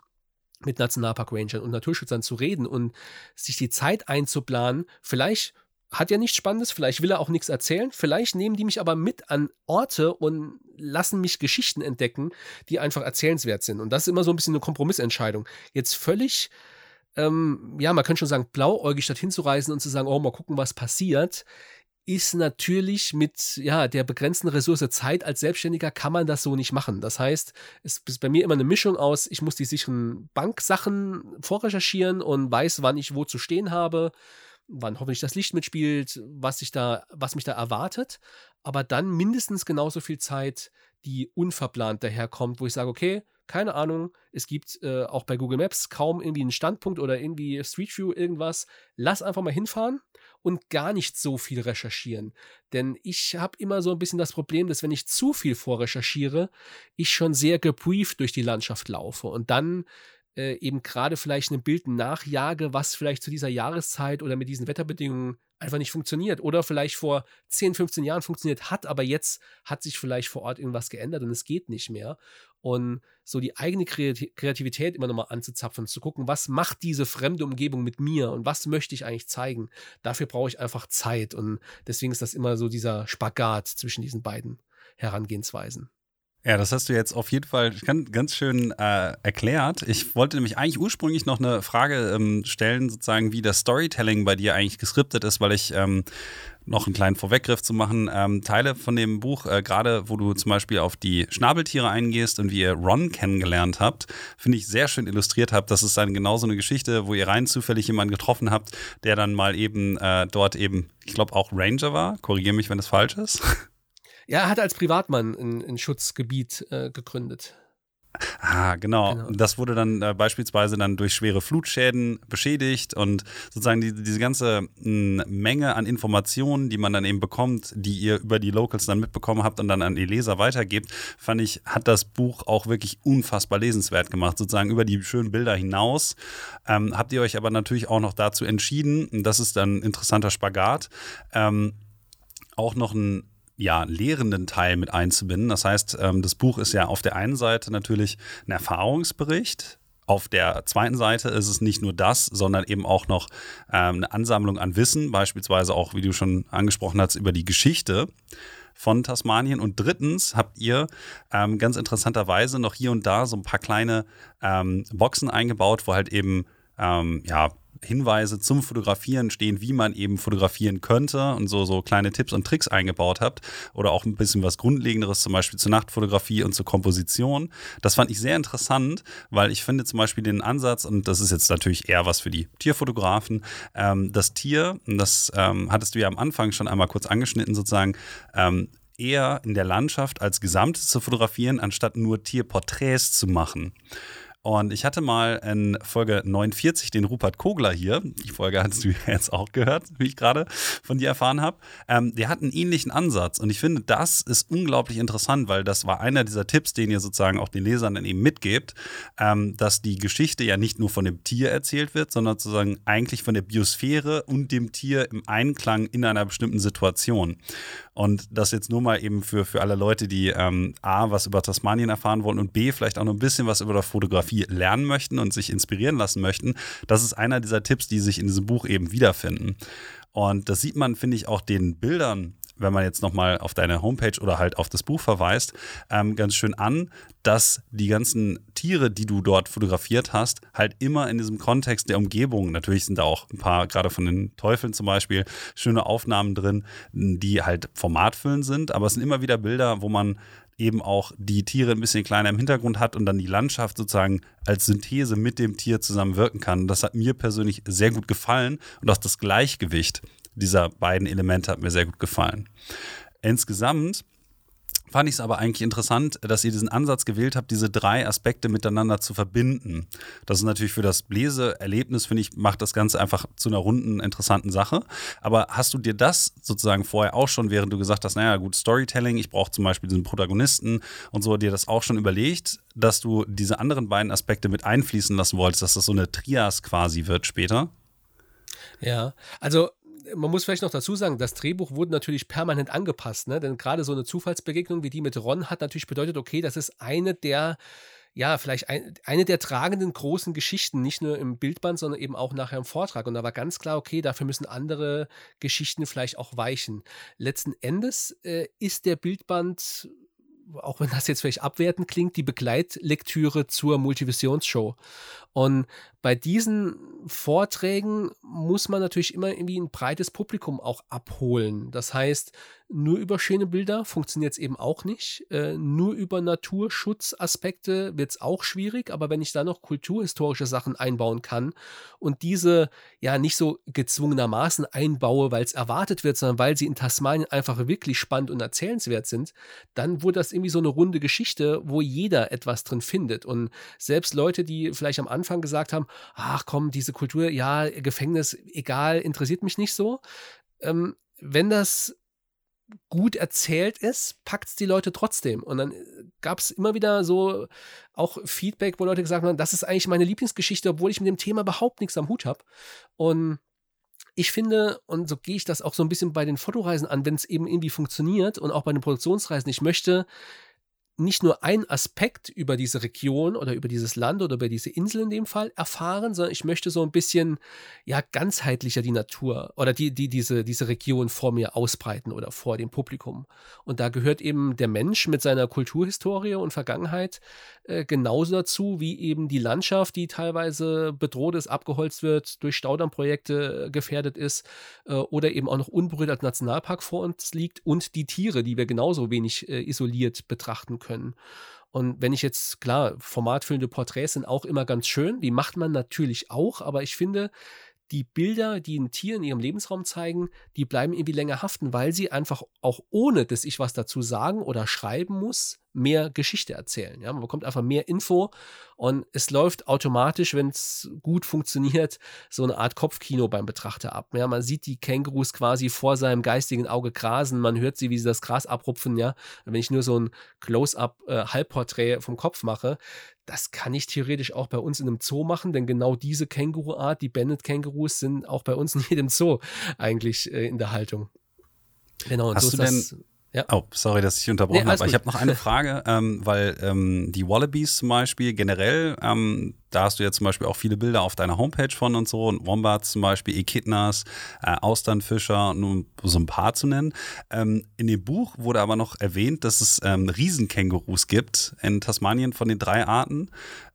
Speaker 2: mit Nationalpark-Rangern und Naturschützern zu reden und sich die Zeit einzuplanen, vielleicht hat ja nichts Spannendes, vielleicht will er auch nichts erzählen, vielleicht nehmen die mich aber mit an Orte und lassen mich Geschichten entdecken, die einfach erzählenswert sind. Und das ist immer so ein bisschen eine Kompromissentscheidung. Jetzt völlig, ähm, ja, man könnte schon sagen, blauäugig dorthin zu reisen und zu sagen, oh, mal gucken, was passiert, ist natürlich mit ja, der begrenzten Ressource Zeit als Selbstständiger kann man das so nicht machen. Das heißt, es ist bei mir immer eine Mischung aus, ich muss die sicheren Banksachen vorrecherchieren und weiß, wann ich wo zu stehen habe wann hoffentlich das Licht mitspielt, was sich da, was mich da erwartet, aber dann mindestens genauso viel Zeit, die unverplant daherkommt, wo ich sage, okay, keine Ahnung, es gibt äh, auch bei Google Maps kaum irgendwie einen Standpunkt oder irgendwie Street View irgendwas. Lass einfach mal hinfahren und gar nicht so viel recherchieren. Denn ich habe immer so ein bisschen das Problem, dass wenn ich zu viel vorrecherchiere, ich schon sehr gebrieft durch die Landschaft laufe und dann äh, eben gerade vielleicht ein Bild nachjage, was vielleicht zu dieser Jahreszeit oder mit diesen Wetterbedingungen einfach nicht funktioniert oder vielleicht vor 10, 15 Jahren funktioniert hat, aber jetzt hat sich vielleicht vor Ort irgendwas geändert und es geht nicht mehr. Und so die eigene Kreativität immer nochmal anzuzapfen, zu gucken, was macht diese fremde Umgebung mit mir und was möchte ich eigentlich zeigen. Dafür brauche ich einfach Zeit und deswegen ist das immer so dieser Spagat zwischen diesen beiden Herangehensweisen.
Speaker 1: Ja, das hast du jetzt auf jeden Fall ganz, schön äh, erklärt. Ich wollte nämlich eigentlich ursprünglich noch eine Frage ähm, stellen, sozusagen, wie das Storytelling bei dir eigentlich geskriptet ist, weil ich ähm, noch einen kleinen Vorweggriff zu machen. Ähm, Teile von dem Buch, äh, gerade wo du zum Beispiel auf die Schnabeltiere eingehst und wie ihr Ron kennengelernt habt, finde ich sehr schön illustriert habt. Das ist dann genau so eine Geschichte, wo ihr rein zufällig jemanden getroffen habt, der dann mal eben äh, dort eben, ich glaube auch Ranger war. Korrigiere mich, wenn das falsch ist.
Speaker 2: Ja, er hat als Privatmann ein, ein Schutzgebiet äh, gegründet.
Speaker 1: Ah, genau. genau. Das wurde dann äh, beispielsweise dann durch schwere Flutschäden beschädigt und sozusagen die, diese ganze mh, Menge an Informationen, die man dann eben bekommt, die ihr über die Locals dann mitbekommen habt und dann an die Leser weitergebt, fand ich, hat das Buch auch wirklich unfassbar lesenswert gemacht, sozusagen über die schönen Bilder hinaus. Ähm, habt ihr euch aber natürlich auch noch dazu entschieden, und das ist dann ein interessanter Spagat, ähm, auch noch ein ja, lehrenden Teil mit einzubinden. Das heißt, ähm, das Buch ist ja auf der einen Seite natürlich ein Erfahrungsbericht. Auf der zweiten Seite ist es nicht nur das, sondern eben auch noch ähm, eine Ansammlung an Wissen, beispielsweise auch, wie du schon angesprochen hast, über die Geschichte von Tasmanien. Und drittens habt ihr ähm, ganz interessanterweise noch hier und da so ein paar kleine Boxen eingebaut, wo halt eben ja, Hinweise zum Fotografieren stehen, wie man eben fotografieren könnte und so, so kleine Tipps und Tricks eingebaut habt oder auch ein bisschen was Grundlegenderes, zum Beispiel zur Nachtfotografie und zur Komposition. Das fand ich sehr interessant, weil ich finde zum Beispiel den Ansatz, und das ist jetzt natürlich eher was für die Tierfotografen, ähm, das Tier, und das ähm, hattest du ja am Anfang schon einmal kurz angeschnitten, sozusagen, ähm, eher in der Landschaft als Gesamtes zu fotografieren, anstatt nur Tierporträts zu machen. Und ich hatte mal in Folge 49 den Rupert Kogler hier. Die Folge hast du jetzt auch gehört, wie ich gerade von dir erfahren habe. Ähm, der hat einen ähnlichen Ansatz. Und ich finde, das ist unglaublich interessant, weil das war einer dieser Tipps, den ihr sozusagen auch den Lesern dann eben mitgebt, ähm, dass die Geschichte ja nicht nur von dem Tier erzählt wird, sondern sozusagen eigentlich von der Biosphäre und dem Tier im Einklang in einer bestimmten Situation. Und das jetzt nur mal eben für, für alle Leute, die ähm, A, was über Tasmanien erfahren wollen und B, vielleicht auch noch ein bisschen was über die Fotografie lernen möchten und sich inspirieren lassen möchten. Das ist einer dieser Tipps, die sich in diesem Buch eben wiederfinden. Und das sieht man, finde ich, auch den Bildern wenn man jetzt nochmal auf deine Homepage oder halt auf das Buch verweist, ähm, ganz schön an, dass die ganzen Tiere, die du dort fotografiert hast, halt immer in diesem Kontext der Umgebung, natürlich sind da auch ein paar, gerade von den Teufeln zum Beispiel, schöne Aufnahmen drin, die halt formatfüllend sind, aber es sind immer wieder Bilder, wo man eben auch die Tiere ein bisschen kleiner im Hintergrund hat und dann die Landschaft sozusagen als Synthese mit dem Tier zusammen wirken kann. Das hat mir persönlich sehr gut gefallen und auch das Gleichgewicht dieser beiden Elemente hat mir sehr gut gefallen. Insgesamt fand ich es aber eigentlich interessant, dass ihr diesen Ansatz gewählt habt, diese drei Aspekte miteinander zu verbinden. Das ist natürlich für das Leseerlebnis, finde ich, macht das Ganze einfach zu einer runden, interessanten Sache. Aber hast du dir das sozusagen vorher auch schon, während du gesagt hast, naja, gut, Storytelling, ich brauche zum Beispiel diesen Protagonisten und so, dir das auch schon überlegt, dass du diese anderen beiden Aspekte mit einfließen lassen wolltest, dass das so eine Trias quasi wird später?
Speaker 2: Ja, also man muss vielleicht noch dazu sagen, das Drehbuch wurde natürlich permanent angepasst, ne? denn gerade so eine Zufallsbegegnung wie die mit Ron hat natürlich bedeutet, okay, das ist eine der, ja, vielleicht ein, eine der tragenden großen Geschichten, nicht nur im Bildband, sondern eben auch nachher im Vortrag. Und da war ganz klar, okay, dafür müssen andere Geschichten vielleicht auch weichen. Letzten Endes äh, ist der Bildband auch wenn das jetzt vielleicht abwertend klingt, die Begleitlektüre zur Multivisionsshow. Und bei diesen Vorträgen muss man natürlich immer irgendwie ein breites Publikum auch abholen. Das heißt, nur über schöne Bilder funktioniert es eben auch nicht. Äh, nur über Naturschutzaspekte wird es auch schwierig. Aber wenn ich da noch kulturhistorische Sachen einbauen kann und diese ja nicht so gezwungenermaßen einbaue, weil es erwartet wird, sondern weil sie in Tasmanien einfach wirklich spannend und erzählenswert sind, dann wurde das irgendwie so eine runde Geschichte, wo jeder etwas drin findet. Und selbst Leute, die vielleicht am Anfang gesagt haben, ach komm, diese Kultur, ja, Gefängnis, egal, interessiert mich nicht so. Ähm, wenn das gut erzählt ist, packt es die Leute trotzdem. Und dann äh, gab es immer wieder so auch Feedback, wo Leute gesagt haben, das ist eigentlich meine Lieblingsgeschichte, obwohl ich mit dem Thema überhaupt nichts am Hut habe. Und ich finde, und so gehe ich das auch so ein bisschen bei den Fotoreisen an, wenn es eben irgendwie funktioniert und auch bei den Produktionsreisen, ich möchte nicht nur ein Aspekt über diese Region oder über dieses Land oder über diese Insel in dem Fall erfahren, sondern ich möchte so ein bisschen ja ganzheitlicher die Natur oder die, die diese, diese Region vor mir ausbreiten oder vor dem Publikum. Und da gehört eben der Mensch mit seiner Kulturhistorie und Vergangenheit äh, genauso dazu wie eben die Landschaft, die teilweise bedroht ist, abgeholzt wird, durch Staudammprojekte äh, gefährdet ist äh, oder eben auch noch unberührt als Nationalpark vor uns liegt und die Tiere, die wir genauso wenig äh, isoliert betrachten können. Und wenn ich jetzt, klar, formatfüllende Porträts sind auch immer ganz schön, die macht man natürlich auch, aber ich finde, die Bilder, die ein Tier in ihrem Lebensraum zeigen, die bleiben irgendwie länger haften, weil sie einfach auch ohne, dass ich was dazu sagen oder schreiben muss, mehr Geschichte erzählen. Ja? Man bekommt einfach mehr Info und es läuft automatisch, wenn es gut funktioniert, so eine Art Kopfkino beim Betrachter ab. Ja? Man sieht die Kängurus quasi vor seinem geistigen Auge grasen, man hört sie, wie sie das Gras abrupfen. Ja? wenn ich nur so ein Close-up äh, Halbporträt vom Kopf mache, das kann ich theoretisch auch bei uns in einem Zoo machen, denn genau diese Känguruart, die Bennett-Kängurus, sind auch bei uns in jedem Zoo eigentlich äh, in der Haltung.
Speaker 1: Genau, und Hast so du denn ja. Oh, sorry, dass ich unterbrochen nee, habe. Ich habe noch eine Frage, ähm, weil ähm, die Wallabies zum Beispiel generell, ähm, da hast du ja zum Beispiel auch viele Bilder auf deiner Homepage von und so, und Wombats zum Beispiel, Echidnas, äh, Austernfischer, nur so ein paar zu nennen. Ähm, in dem Buch wurde aber noch erwähnt, dass es ähm, Riesenkängurus gibt in Tasmanien von den drei Arten.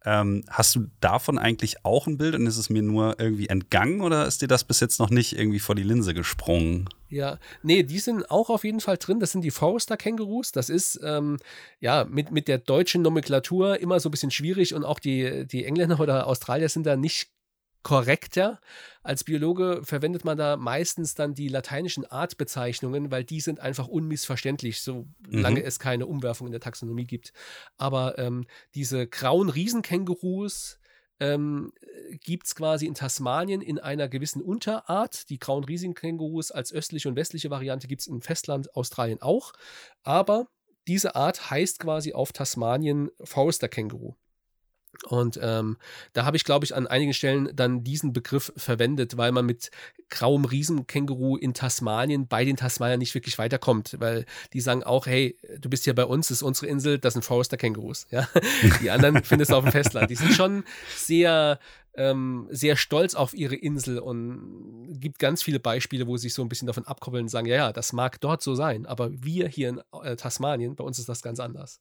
Speaker 1: Ähm, hast du davon eigentlich auch ein Bild und ist es mir nur irgendwie entgangen oder ist dir das bis jetzt noch nicht irgendwie vor die Linse gesprungen?
Speaker 2: Ja, nee, die sind auch auf jeden Fall drin. Das sind die Forester-Kängurus. Das ist ähm, ja mit, mit der deutschen Nomenklatur immer so ein bisschen schwierig und auch die, die Engländer oder Australier sind da nicht korrekter. Als Biologe verwendet man da meistens dann die lateinischen Artbezeichnungen, weil die sind einfach unmissverständlich, solange mhm. es keine Umwerfung in der Taxonomie gibt. Aber ähm, diese grauen Riesenkängurus, ähm, gibt es quasi in Tasmanien in einer gewissen Unterart. Die grauen Riesenkängurus als östliche und westliche Variante gibt es im Festland Australien auch. Aber diese Art heißt quasi auf Tasmanien Forester-Känguru. Und ähm, da habe ich, glaube ich, an einigen Stellen dann diesen Begriff verwendet, weil man mit grauem Riesenkänguru in Tasmanien bei den Tasmaniern nicht wirklich weiterkommt, weil die sagen auch, hey, du bist hier bei uns, das ist unsere Insel, das sind Forester-Kängurus. Ja? Die anderen findest du auf dem Festland. Die sind schon sehr, ähm, sehr stolz auf ihre Insel und gibt ganz viele Beispiele, wo sie sich so ein bisschen davon abkoppeln und sagen, ja, ja, das mag dort so sein, aber wir hier in äh, Tasmanien, bei uns ist das ganz anders.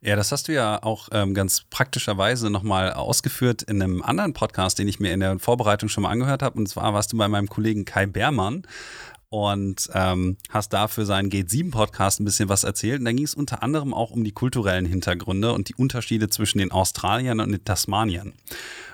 Speaker 1: Ja, das hast du ja auch ähm, ganz praktischerweise nochmal ausgeführt in einem anderen Podcast, den ich mir in der Vorbereitung schon mal angehört habe. Und zwar warst du bei meinem Kollegen Kai Beermann und ähm, hast da für seinen Gate 7 Podcast ein bisschen was erzählt. Und da ging es unter anderem auch um die kulturellen Hintergründe und die Unterschiede zwischen den Australiern und den Tasmaniern.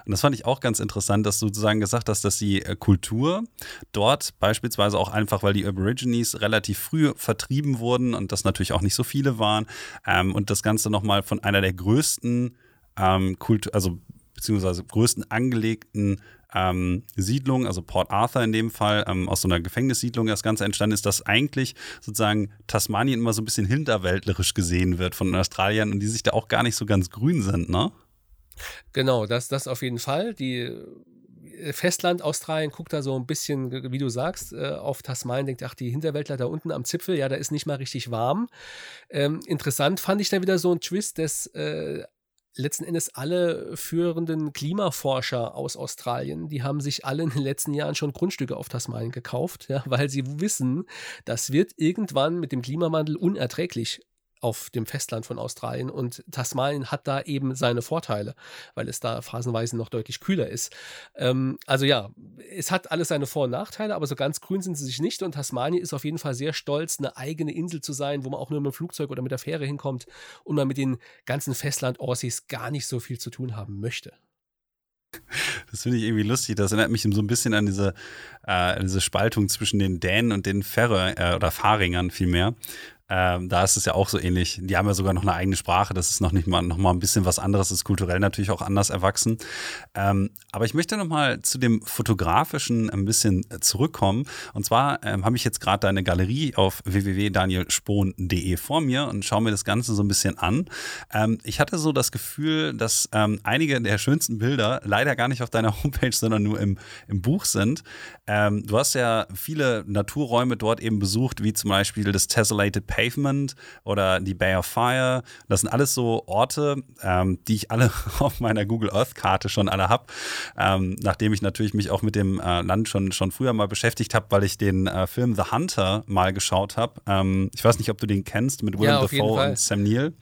Speaker 1: Und das fand ich auch ganz interessant, dass du sozusagen gesagt hast, dass die äh, Kultur dort beispielsweise auch einfach, weil die Aborigines relativ früh vertrieben wurden und das natürlich auch nicht so viele waren ähm, und das Ganze nochmal von einer der größten ähm, Kult also beziehungsweise größten angelegten ähm, Siedlung, also Port Arthur in dem Fall, ähm, aus so einer Gefängnissiedlung das Ganze entstanden ist, dass eigentlich sozusagen Tasmanien immer so ein bisschen hinterwäldlerisch gesehen wird von Australiern und die sich da auch gar nicht so ganz grün sind, ne?
Speaker 2: Genau, das, das auf jeden Fall. Die äh, Festland Australien guckt da so ein bisschen, wie du sagst, äh, auf Tasmanien, denkt, ach, die Hinterwäldler da unten am Zipfel, ja, da ist nicht mal richtig warm. Ähm, interessant fand ich dann wieder so ein Twist, dass äh, letzten Endes alle führenden Klimaforscher aus Australien, die haben sich alle in den letzten Jahren schon Grundstücke auf Tasmanien gekauft, ja, weil sie wissen, das wird irgendwann mit dem Klimawandel unerträglich auf dem Festland von Australien und Tasmanien hat da eben seine Vorteile, weil es da phasenweise noch deutlich kühler ist. Ähm, also ja, es hat alles seine Vor- und Nachteile, aber so ganz grün sind sie sich nicht und Tasmanien ist auf jeden Fall sehr stolz, eine eigene Insel zu sein, wo man auch nur mit dem Flugzeug oder mit der Fähre hinkommt und man mit den ganzen Festland-Aussies gar nicht so viel zu tun haben möchte.
Speaker 1: Das finde ich irgendwie lustig. Das erinnert mich so ein bisschen an diese, äh, diese Spaltung zwischen den Dänen und den Färö äh, oder Faringern vielmehr. Ähm, da ist es ja auch so ähnlich. Die haben ja sogar noch eine eigene Sprache. Das ist noch nicht mal noch mal ein bisschen was anderes. Das ist kulturell natürlich auch anders erwachsen. Ähm, aber ich möchte noch mal zu dem fotografischen ein bisschen zurückkommen. Und zwar ähm, habe ich jetzt gerade deine Galerie auf www.danielspohn.de vor mir und schaue mir das Ganze so ein bisschen an. Ähm, ich hatte so das Gefühl, dass ähm, einige der schönsten Bilder leider gar nicht auf deiner Homepage, sondern nur im, im Buch sind. Ähm, du hast ja viele Naturräume dort eben besucht, wie zum Beispiel das Tessellated Page Pavement oder die Bay of Fire. Das sind alles so Orte, ähm, die ich alle auf meiner Google Earth Karte schon alle habe. Ähm, nachdem ich natürlich mich auch mit dem äh, Land schon, schon früher mal beschäftigt habe, weil ich den äh, Film The Hunter mal geschaut habe. Ähm, ich weiß nicht, ob du den kennst mit Willem ja, Dafoe und Sam Neill.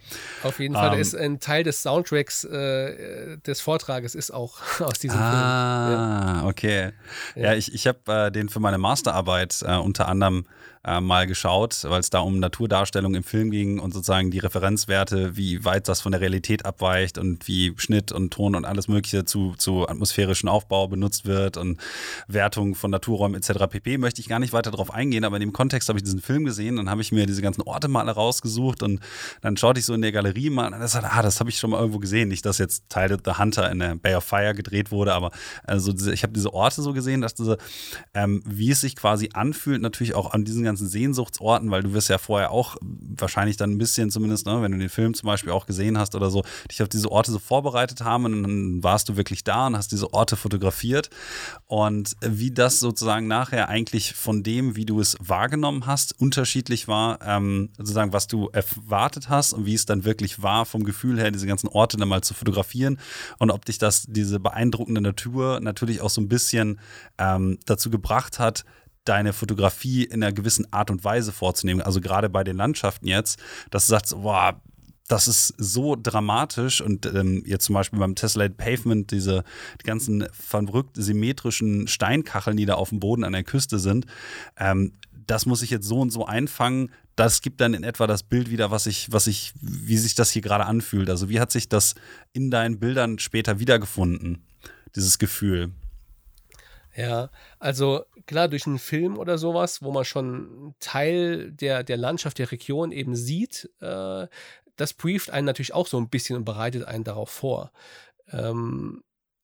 Speaker 2: Auf jeden Fall. Ähm, ist ein Teil des Soundtracks äh, des Vortrages, ist auch aus diesem
Speaker 1: ah, Film. Ah, ja. okay. Ja, ja ich, ich habe äh, den für meine Masterarbeit äh, unter anderem äh, mal geschaut, weil es da um Naturdarstellung im Film ging und sozusagen die Referenzwerte, wie weit das von der Realität abweicht und wie Schnitt und Ton und alles Mögliche zu, zu atmosphärischen Aufbau benutzt wird und Wertung von Naturräumen etc. pp. Möchte ich gar nicht weiter darauf eingehen, aber in dem Kontext habe ich diesen Film gesehen, dann habe ich mir diese ganzen Orte mal rausgesucht und dann schaute ich so in der Galerie mal und das, ah, das habe ich schon mal irgendwo gesehen. Nicht, dass jetzt Teil The Hunter in der Bay of Fire gedreht wurde, aber also diese, ich habe diese Orte so gesehen, dass diese, ähm, wie es sich quasi anfühlt, natürlich auch an diesen ganzen Sehnsuchtsorten, weil du wirst ja vorher auch wahrscheinlich dann ein bisschen zumindest, ne, wenn du den Film zum Beispiel auch gesehen hast oder so, dich auf diese Orte so vorbereitet haben und dann warst du wirklich da und hast diese Orte fotografiert. Und wie das sozusagen nachher eigentlich von dem, wie du es wahrgenommen hast, unterschiedlich war, ähm, sozusagen, was du erwartet hast und wie es dann wirklich war vom Gefühl her, diese ganzen Orte dann mal zu fotografieren und ob dich das, diese beeindruckende Natur natürlich auch so ein bisschen ähm, dazu gebracht hat, deine Fotografie in einer gewissen Art und Weise vorzunehmen. Also gerade bei den Landschaften jetzt, dass du sagst, boah, das ist so dramatisch und ähm, jetzt zum Beispiel beim Tessellate Pavement diese die ganzen verrückt symmetrischen Steinkacheln, die da auf dem Boden an der Küste sind, ähm, das muss ich jetzt so und so einfangen. Das gibt dann in etwa das Bild wieder, was ich, was ich, wie sich das hier gerade anfühlt. Also wie hat sich das in deinen Bildern später wiedergefunden, dieses Gefühl?
Speaker 2: Ja, also klar, durch einen Film oder sowas, wo man schon Teil der, der Landschaft, der Region eben sieht, äh, das brieft einen natürlich auch so ein bisschen und bereitet einen darauf vor. Ähm,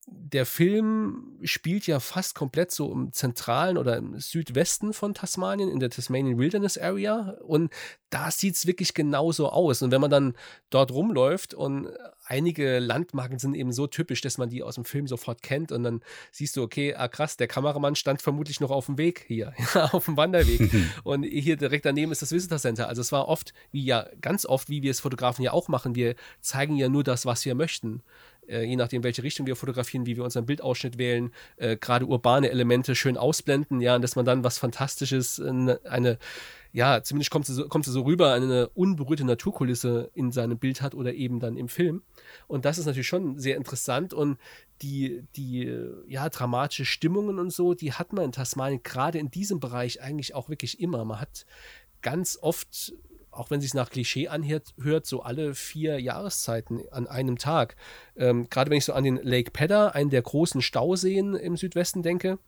Speaker 2: der Film spielt ja fast komplett so im zentralen oder im Südwesten von Tasmanien, in der Tasmanian Wilderness Area. Und da sieht es wirklich genauso aus. Und wenn man dann dort rumläuft und einige Landmarken sind eben so typisch, dass man die aus dem Film sofort kennt und dann siehst du, okay, ah krass, der Kameramann stand vermutlich noch auf dem Weg hier, auf dem Wanderweg. und hier direkt daneben ist das Visitor Center. Also es war oft, wie ja, ganz oft, wie wir es Fotografen ja auch machen, wir zeigen ja nur das, was wir möchten äh, je nachdem, welche Richtung wir fotografieren, wie wir unseren Bildausschnitt wählen, äh, gerade urbane Elemente schön ausblenden, ja, und dass man dann was Fantastisches, eine, eine ja, zumindest kommt sie, so, kommt sie so rüber, eine unberührte Naturkulisse in seinem Bild hat oder eben dann im Film. Und das ist natürlich schon sehr interessant und die, die, ja, dramatische Stimmungen und so, die hat man in Tasmanien gerade in diesem Bereich eigentlich auch wirklich immer. Man hat ganz oft auch wenn es sich nach Klischee anhört, so alle vier Jahreszeiten an einem Tag. Ähm, Gerade wenn ich so an den Lake Pedder, einen der großen Stauseen im Südwesten denke,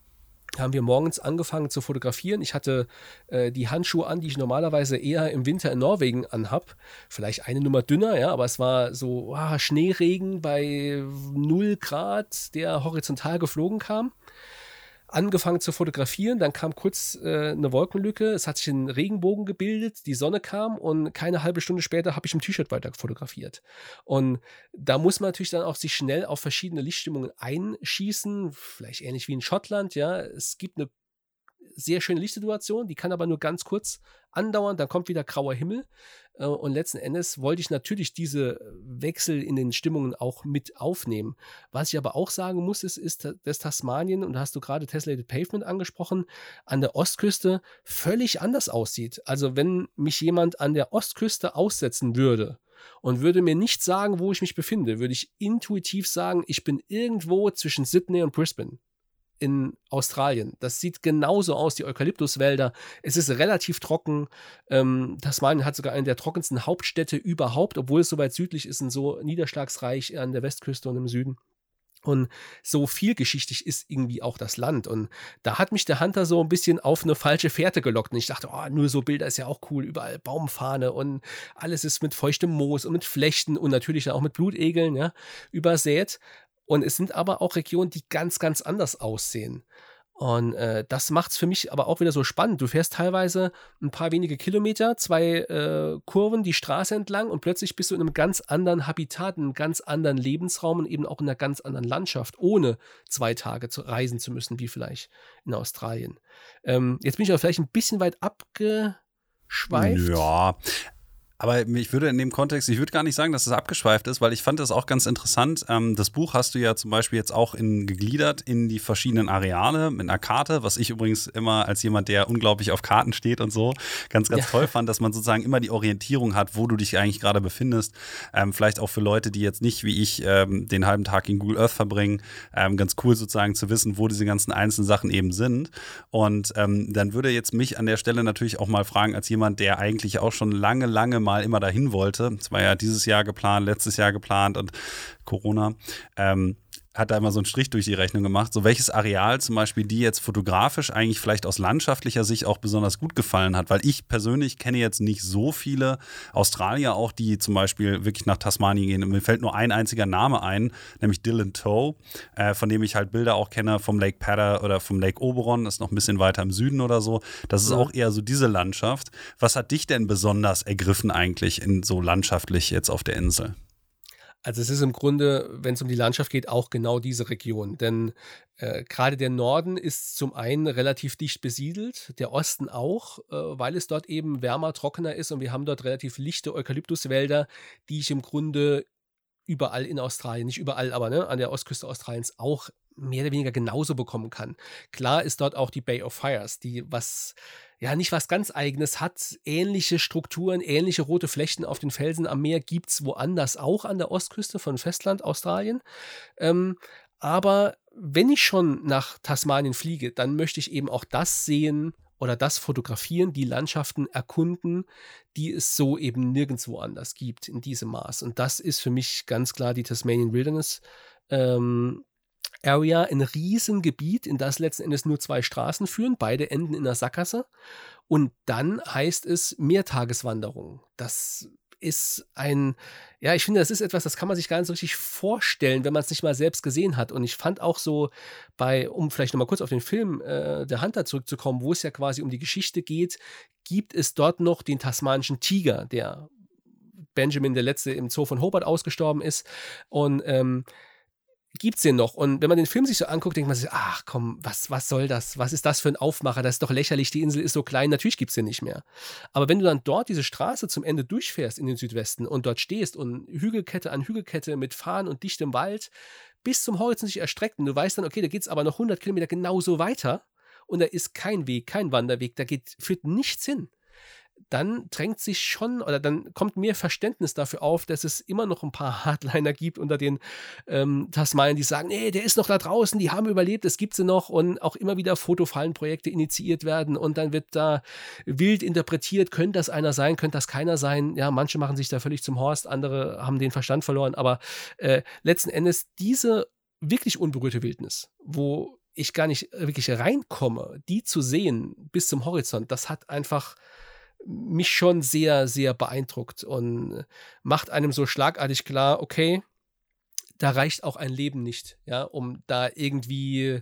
Speaker 2: haben wir morgens angefangen zu fotografieren. Ich hatte äh, die Handschuhe an, die ich normalerweise eher im Winter in Norwegen anhab. Vielleicht eine Nummer dünner, ja, aber es war so oh, Schneeregen bei 0 Grad, der horizontal geflogen kam angefangen zu fotografieren, dann kam kurz äh, eine Wolkenlücke, es hat sich ein Regenbogen gebildet, die Sonne kam und keine halbe Stunde später habe ich im T-Shirt weiter fotografiert. Und da muss man natürlich dann auch sich schnell auf verschiedene Lichtstimmungen einschießen, vielleicht ähnlich wie in Schottland, ja. Es gibt eine sehr schöne Lichtsituation, die kann aber nur ganz kurz andauern, dann kommt wieder grauer Himmel. Äh, und letzten Endes wollte ich natürlich diese Wechsel in den Stimmungen auch mit aufnehmen. Was ich aber auch sagen muss, ist, ist dass Tasmanien, und da hast du gerade Tesslated Pavement angesprochen, an der Ostküste völlig anders aussieht. Also wenn mich jemand an der Ostküste aussetzen würde, und würde mir nicht sagen, wo ich mich befinde, würde ich intuitiv sagen, ich bin irgendwo zwischen Sydney und Brisbane in Australien. Das sieht genauso aus, die Eukalyptuswälder. Es ist relativ trocken. Ähm, Tasmanien hat sogar eine der trockensten Hauptstädte überhaupt, obwohl es so weit südlich ist und so niederschlagsreich an der Westküste und im Süden. Und so vielgeschichtig ist irgendwie auch das Land. Und da hat mich der Hunter so ein bisschen auf eine falsche Fährte gelockt. Und ich dachte, oh, nur so Bilder ist ja auch cool. Überall Baumfahne und alles ist mit feuchtem Moos und mit Flechten und natürlich auch mit Blutegeln ja, übersät. Und es sind aber auch Regionen, die ganz, ganz anders aussehen. Und äh, das macht es für mich aber auch wieder so spannend. Du fährst teilweise ein paar wenige Kilometer, zwei äh, Kurven die Straße entlang und plötzlich bist du in einem ganz anderen Habitat, in einem ganz anderen Lebensraum und eben auch in einer ganz anderen Landschaft, ohne zwei Tage zu reisen zu müssen, wie vielleicht in Australien. Ähm, jetzt bin ich aber vielleicht ein bisschen weit abgeschweift.
Speaker 1: Ja, aber ich würde in dem Kontext, ich würde gar nicht sagen, dass es abgeschweift ist, weil ich fand das auch ganz interessant. Ähm, das Buch hast du ja zum Beispiel jetzt auch in, gegliedert in die verschiedenen Areale mit einer Karte, was ich übrigens immer als jemand, der unglaublich auf Karten steht und so, ganz, ganz ja. toll fand, dass man sozusagen immer die Orientierung hat, wo du dich eigentlich gerade befindest. Ähm, vielleicht auch für Leute, die jetzt nicht wie ich ähm, den halben Tag in Google Earth verbringen, ganz cool sozusagen zu wissen, wo diese ganzen einzelnen Sachen eben sind. Und dann würde jetzt mich an der Stelle natürlich auch mal fragen, als jemand, der eigentlich auch schon lange, lange mal immer dahin wollte. Es war ja dieses Jahr geplant, letztes Jahr geplant und Corona. Ähm, hat da immer so einen Strich durch die Rechnung gemacht. So welches Areal zum Beispiel, die jetzt fotografisch eigentlich vielleicht aus landschaftlicher Sicht auch besonders gut gefallen hat, weil ich persönlich kenne jetzt nicht so viele Australier auch, die zum Beispiel wirklich nach Tasmanien gehen. Und mir fällt nur ein einziger Name ein, nämlich Dylan Toe, äh, von dem ich halt Bilder auch kenne vom Lake Padda oder vom Lake Oberon, das ist noch ein bisschen weiter im Süden oder so. Das ist auch eher so diese Landschaft. Was hat dich denn besonders ergriffen eigentlich in so landschaftlich jetzt auf der Insel?
Speaker 2: Also es ist im Grunde, wenn es um die Landschaft geht, auch genau diese Region. Denn äh, gerade der Norden ist zum einen relativ dicht besiedelt, der Osten auch, äh, weil es dort eben wärmer, trockener ist und wir haben dort relativ lichte Eukalyptuswälder, die ich im Grunde überall in Australien, nicht überall, aber ne, an der Ostküste Australiens auch mehr oder weniger genauso bekommen kann. Klar ist dort auch die Bay of Fires, die was ja nicht was ganz eigenes hat. Ähnliche Strukturen, ähnliche rote Flechten auf den Felsen am Meer gibt es woanders auch an der Ostküste von Festland Australien. Ähm, aber wenn ich schon nach Tasmanien fliege, dann möchte ich eben auch das sehen oder das fotografieren, die Landschaften erkunden, die es so eben nirgendwo anders gibt in diesem Maß. Und das ist für mich ganz klar die Tasmanian Wilderness. Ähm, Area ein Riesengebiet, in das letzten Endes nur zwei Straßen führen, beide enden in der Sackgasse. Und dann heißt es Mehrtageswanderung. Das ist ein, ja, ich finde, das ist etwas, das kann man sich gar nicht so richtig vorstellen, wenn man es nicht mal selbst gesehen hat. Und ich fand auch so bei, um vielleicht nochmal kurz auf den Film äh, Der Hunter zurückzukommen, wo es ja quasi um die Geschichte geht, gibt es dort noch den tasmanischen Tiger, der Benjamin, der letzte im Zoo von Hobart ausgestorben ist. Und ähm, gibt es den noch. Und wenn man den Film sich so anguckt, denkt man sich, ach komm, was, was soll das? Was ist das für ein Aufmacher? Das ist doch lächerlich, die Insel ist so klein, natürlich gibt es den nicht mehr. Aber wenn du dann dort diese Straße zum Ende durchfährst in den Südwesten und dort stehst und Hügelkette an Hügelkette mit Fahnen und dichtem Wald bis zum Horizont sich erstreckt und du weißt dann, okay, da geht es aber noch 100 Kilometer genauso weiter und da ist kein Weg, kein Wanderweg, da geht, führt nichts hin dann drängt sich schon oder dann kommt mir Verständnis dafür auf, dass es immer noch ein paar Hardliner gibt unter den ähm, Tasmanien, die sagen, nee, der ist noch da draußen, die haben überlebt, es gibt sie noch und auch immer wieder Fotofallenprojekte initiiert werden und dann wird da wild interpretiert, könnte das einer sein, könnte das keiner sein. Ja, manche machen sich da völlig zum Horst, andere haben den Verstand verloren, aber äh, letzten Endes diese wirklich unberührte Wildnis, wo ich gar nicht wirklich reinkomme, die zu sehen bis zum Horizont, das hat einfach mich schon sehr, sehr beeindruckt und macht einem so schlagartig klar, okay, da reicht auch ein Leben nicht, ja, um da irgendwie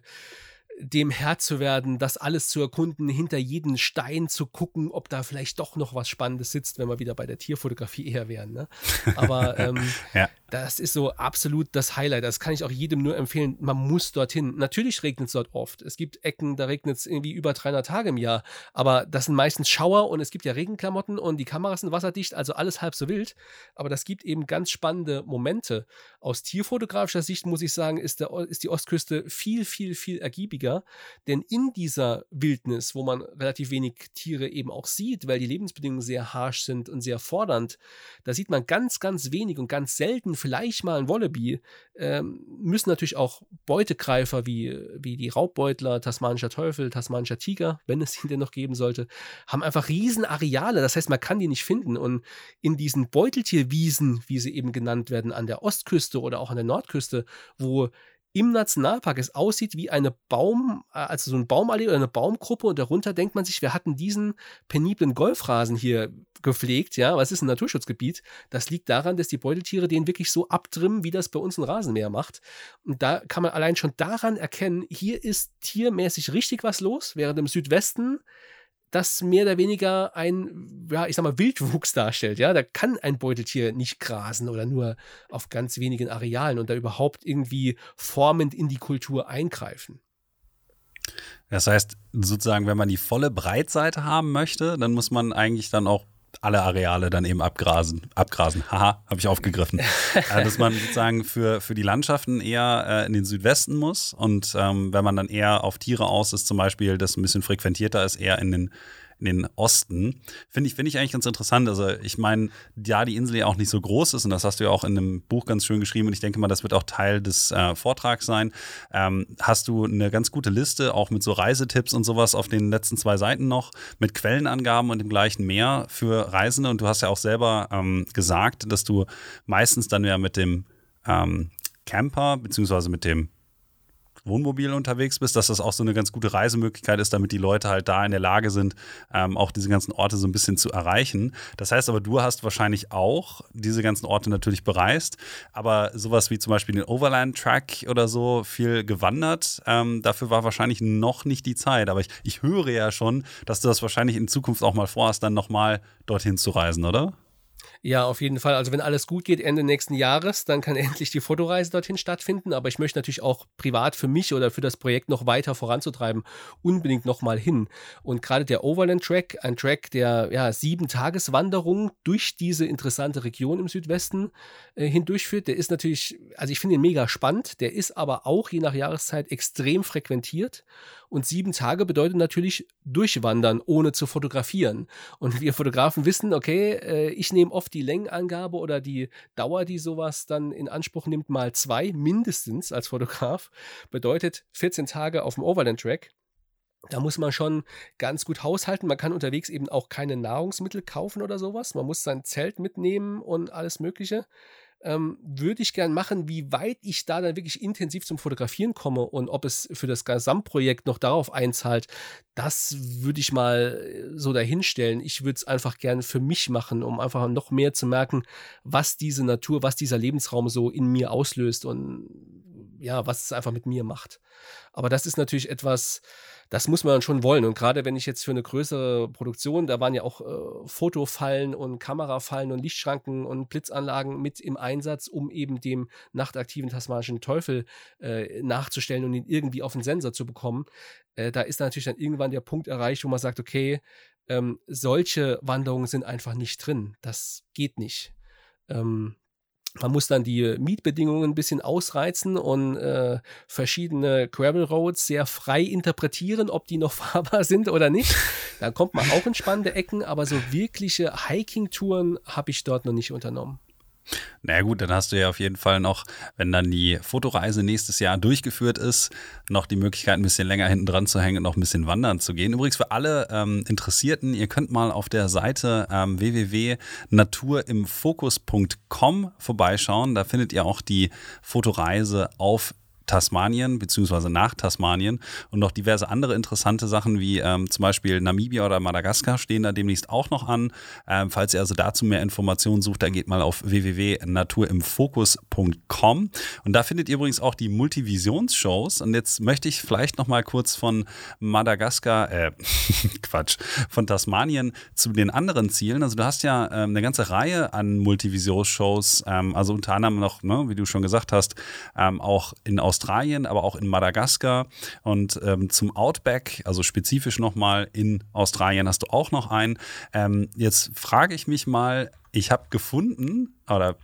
Speaker 2: dem Herr zu werden, das alles zu erkunden, hinter jeden Stein zu gucken, ob da vielleicht doch noch was Spannendes sitzt, wenn wir wieder bei der Tierfotografie eher wären. Ne? Aber ähm, ja. Das ist so absolut das Highlight. Das kann ich auch jedem nur empfehlen. Man muss dorthin. Natürlich regnet es dort oft. Es gibt Ecken, da regnet es irgendwie über 300 Tage im Jahr. Aber das sind meistens Schauer und es gibt ja Regenklamotten und die Kameras sind wasserdicht, also alles halb so wild. Aber das gibt eben ganz spannende Momente. Aus tierfotografischer Sicht muss ich sagen, ist, der, ist die Ostküste viel, viel, viel ergiebiger. Denn in dieser Wildnis, wo man relativ wenig Tiere eben auch sieht, weil die Lebensbedingungen sehr harsch sind und sehr fordernd, da sieht man ganz, ganz wenig und ganz selten vielleicht mal ein Wallaby, ähm, müssen natürlich auch Beutegreifer wie, wie die Raubbeutler, tasmanischer Teufel, tasmanischer Tiger, wenn es ihn denn noch geben sollte, haben einfach riesen Areale. Das heißt, man kann die nicht finden. Und in diesen Beuteltierwiesen, wie sie eben genannt werden, an der Ostküste oder auch an der Nordküste, wo im Nationalpark es aussieht wie eine Baum, äh, also so ein Baumallee oder eine Baumgruppe und darunter denkt man sich, wir hatten diesen peniblen Golfrasen hier gepflegt, ja, was ist ein Naturschutzgebiet? Das liegt daran, dass die Beuteltiere den wirklich so abtrimmen, wie das bei uns ein Rasenmäher macht. Und da kann man allein schon daran erkennen, hier ist tiermäßig richtig was los, während im Südwesten das mehr oder weniger ein, ja, ich sag mal, Wildwuchs darstellt. Ja, da kann ein Beuteltier nicht grasen oder nur auf ganz wenigen Arealen und da überhaupt irgendwie formend in die Kultur eingreifen.
Speaker 1: Das heißt, sozusagen, wenn man die volle Breitseite haben möchte, dann muss man eigentlich dann auch alle Areale dann eben abgrasen. Abgrasen, haha, habe ich aufgegriffen. äh, dass man sozusagen für, für die Landschaften eher äh, in den Südwesten muss und ähm, wenn man dann eher auf Tiere aus ist, zum Beispiel, das ein bisschen frequentierter ist, eher in den in den Osten. Finde ich, finde ich eigentlich ganz interessant. Also, ich meine, ja, die Insel ja auch nicht so groß ist, und das hast du ja auch in einem Buch ganz schön geschrieben, und ich denke mal, das wird auch Teil des äh, Vortrags sein. Ähm, hast du eine ganz gute Liste, auch mit so Reisetipps und sowas auf den letzten zwei Seiten noch, mit Quellenangaben und dem gleichen mehr für Reisende. Und du hast ja auch selber ähm, gesagt, dass du meistens dann ja mit dem ähm, Camper, beziehungsweise mit dem Wohnmobil unterwegs bist, dass das auch so eine ganz gute Reisemöglichkeit ist, damit die Leute halt da in der Lage sind, ähm, auch diese ganzen Orte so ein bisschen zu erreichen. Das heißt aber, du hast wahrscheinlich auch diese ganzen Orte natürlich bereist, aber sowas wie zum Beispiel den Overland Track oder so viel gewandert, ähm, dafür war wahrscheinlich noch nicht die Zeit. Aber ich, ich höre ja schon, dass du das wahrscheinlich in Zukunft auch mal vorhast, dann nochmal dorthin zu reisen, oder?
Speaker 2: Ja, auf jeden Fall. Also wenn alles gut geht, Ende nächsten Jahres, dann kann endlich die Fotoreise dorthin stattfinden. Aber ich möchte natürlich auch privat für mich oder für das Projekt noch weiter voranzutreiben, unbedingt nochmal hin. Und gerade der Overland Track, ein Track der ja, sieben Tageswanderung durch diese interessante Region im Südwesten äh, hindurchführt, der ist natürlich, also ich finde ihn mega spannend. Der ist aber auch je nach Jahreszeit extrem frequentiert. Und sieben Tage bedeutet natürlich durchwandern, ohne zu fotografieren. Und wir Fotografen wissen, okay, äh, ich nehme oft die Längenangabe oder die Dauer, die sowas dann in Anspruch nimmt, mal zwei, mindestens als Fotograf. Bedeutet 14 Tage auf dem Overland-Track. Da muss man schon ganz gut haushalten. Man kann unterwegs eben auch keine Nahrungsmittel kaufen oder sowas. Man muss sein Zelt mitnehmen und alles Mögliche ähm, würde ich gern machen, wie weit ich da dann wirklich intensiv zum Fotografieren komme und ob es für das Gesamtprojekt noch darauf einzahlt, das würde ich mal äh, so dahinstellen. Ich würde es einfach gern für mich machen, um einfach noch mehr zu merken, was diese Natur, was dieser Lebensraum so in mir auslöst und ja, was es einfach mit mir macht. Aber das ist natürlich etwas, das muss man schon wollen. Und gerade wenn ich jetzt für eine größere Produktion, da waren ja auch äh, Fotofallen und Kamerafallen und Lichtschranken und Blitzanlagen mit im Einsatz, um eben dem nachtaktiven tasmanischen Teufel äh, nachzustellen und ihn irgendwie auf den Sensor zu bekommen. Äh, da ist natürlich dann irgendwann der Punkt erreicht, wo man sagt, okay, ähm, solche Wanderungen sind einfach nicht drin. Das geht nicht. Ähm, man muss dann die Mietbedingungen ein bisschen ausreizen und äh, verschiedene Gravel Roads sehr frei interpretieren, ob die noch fahrbar sind oder nicht. Da kommt man auch in spannende Ecken, aber so wirkliche Hiking-Touren habe ich dort noch nicht unternommen.
Speaker 1: Na naja, gut, dann hast du ja auf jeden Fall noch, wenn dann die Fotoreise nächstes Jahr durchgeführt ist, noch die Möglichkeit, ein bisschen länger hinten dran zu hängen und noch ein bisschen wandern zu gehen. Übrigens für alle ähm, Interessierten, ihr könnt mal auf der Seite ähm, www.naturimfokus.com vorbeischauen. Da findet ihr auch die Fotoreise auf Tasmanien beziehungsweise nach Tasmanien und noch diverse andere interessante Sachen wie ähm, zum Beispiel Namibia oder Madagaskar stehen da demnächst auch noch an. Ähm, falls ihr also dazu mehr Informationen sucht, dann geht mal auf www.naturimfokus.com und da findet ihr übrigens auch die Multivisionsshows und jetzt möchte ich vielleicht noch mal kurz von Madagaskar, äh, Quatsch, von Tasmanien zu den anderen Zielen. Also du hast ja ähm, eine ganze Reihe an Multivisionsshows, ähm, also unter anderem noch, ne, wie du schon gesagt hast, ähm, auch in Australien Australien, aber auch in Madagaskar und ähm, zum Outback, also spezifisch nochmal in Australien hast du auch noch einen. Ähm, jetzt frage ich mich mal, ich habe gefunden oder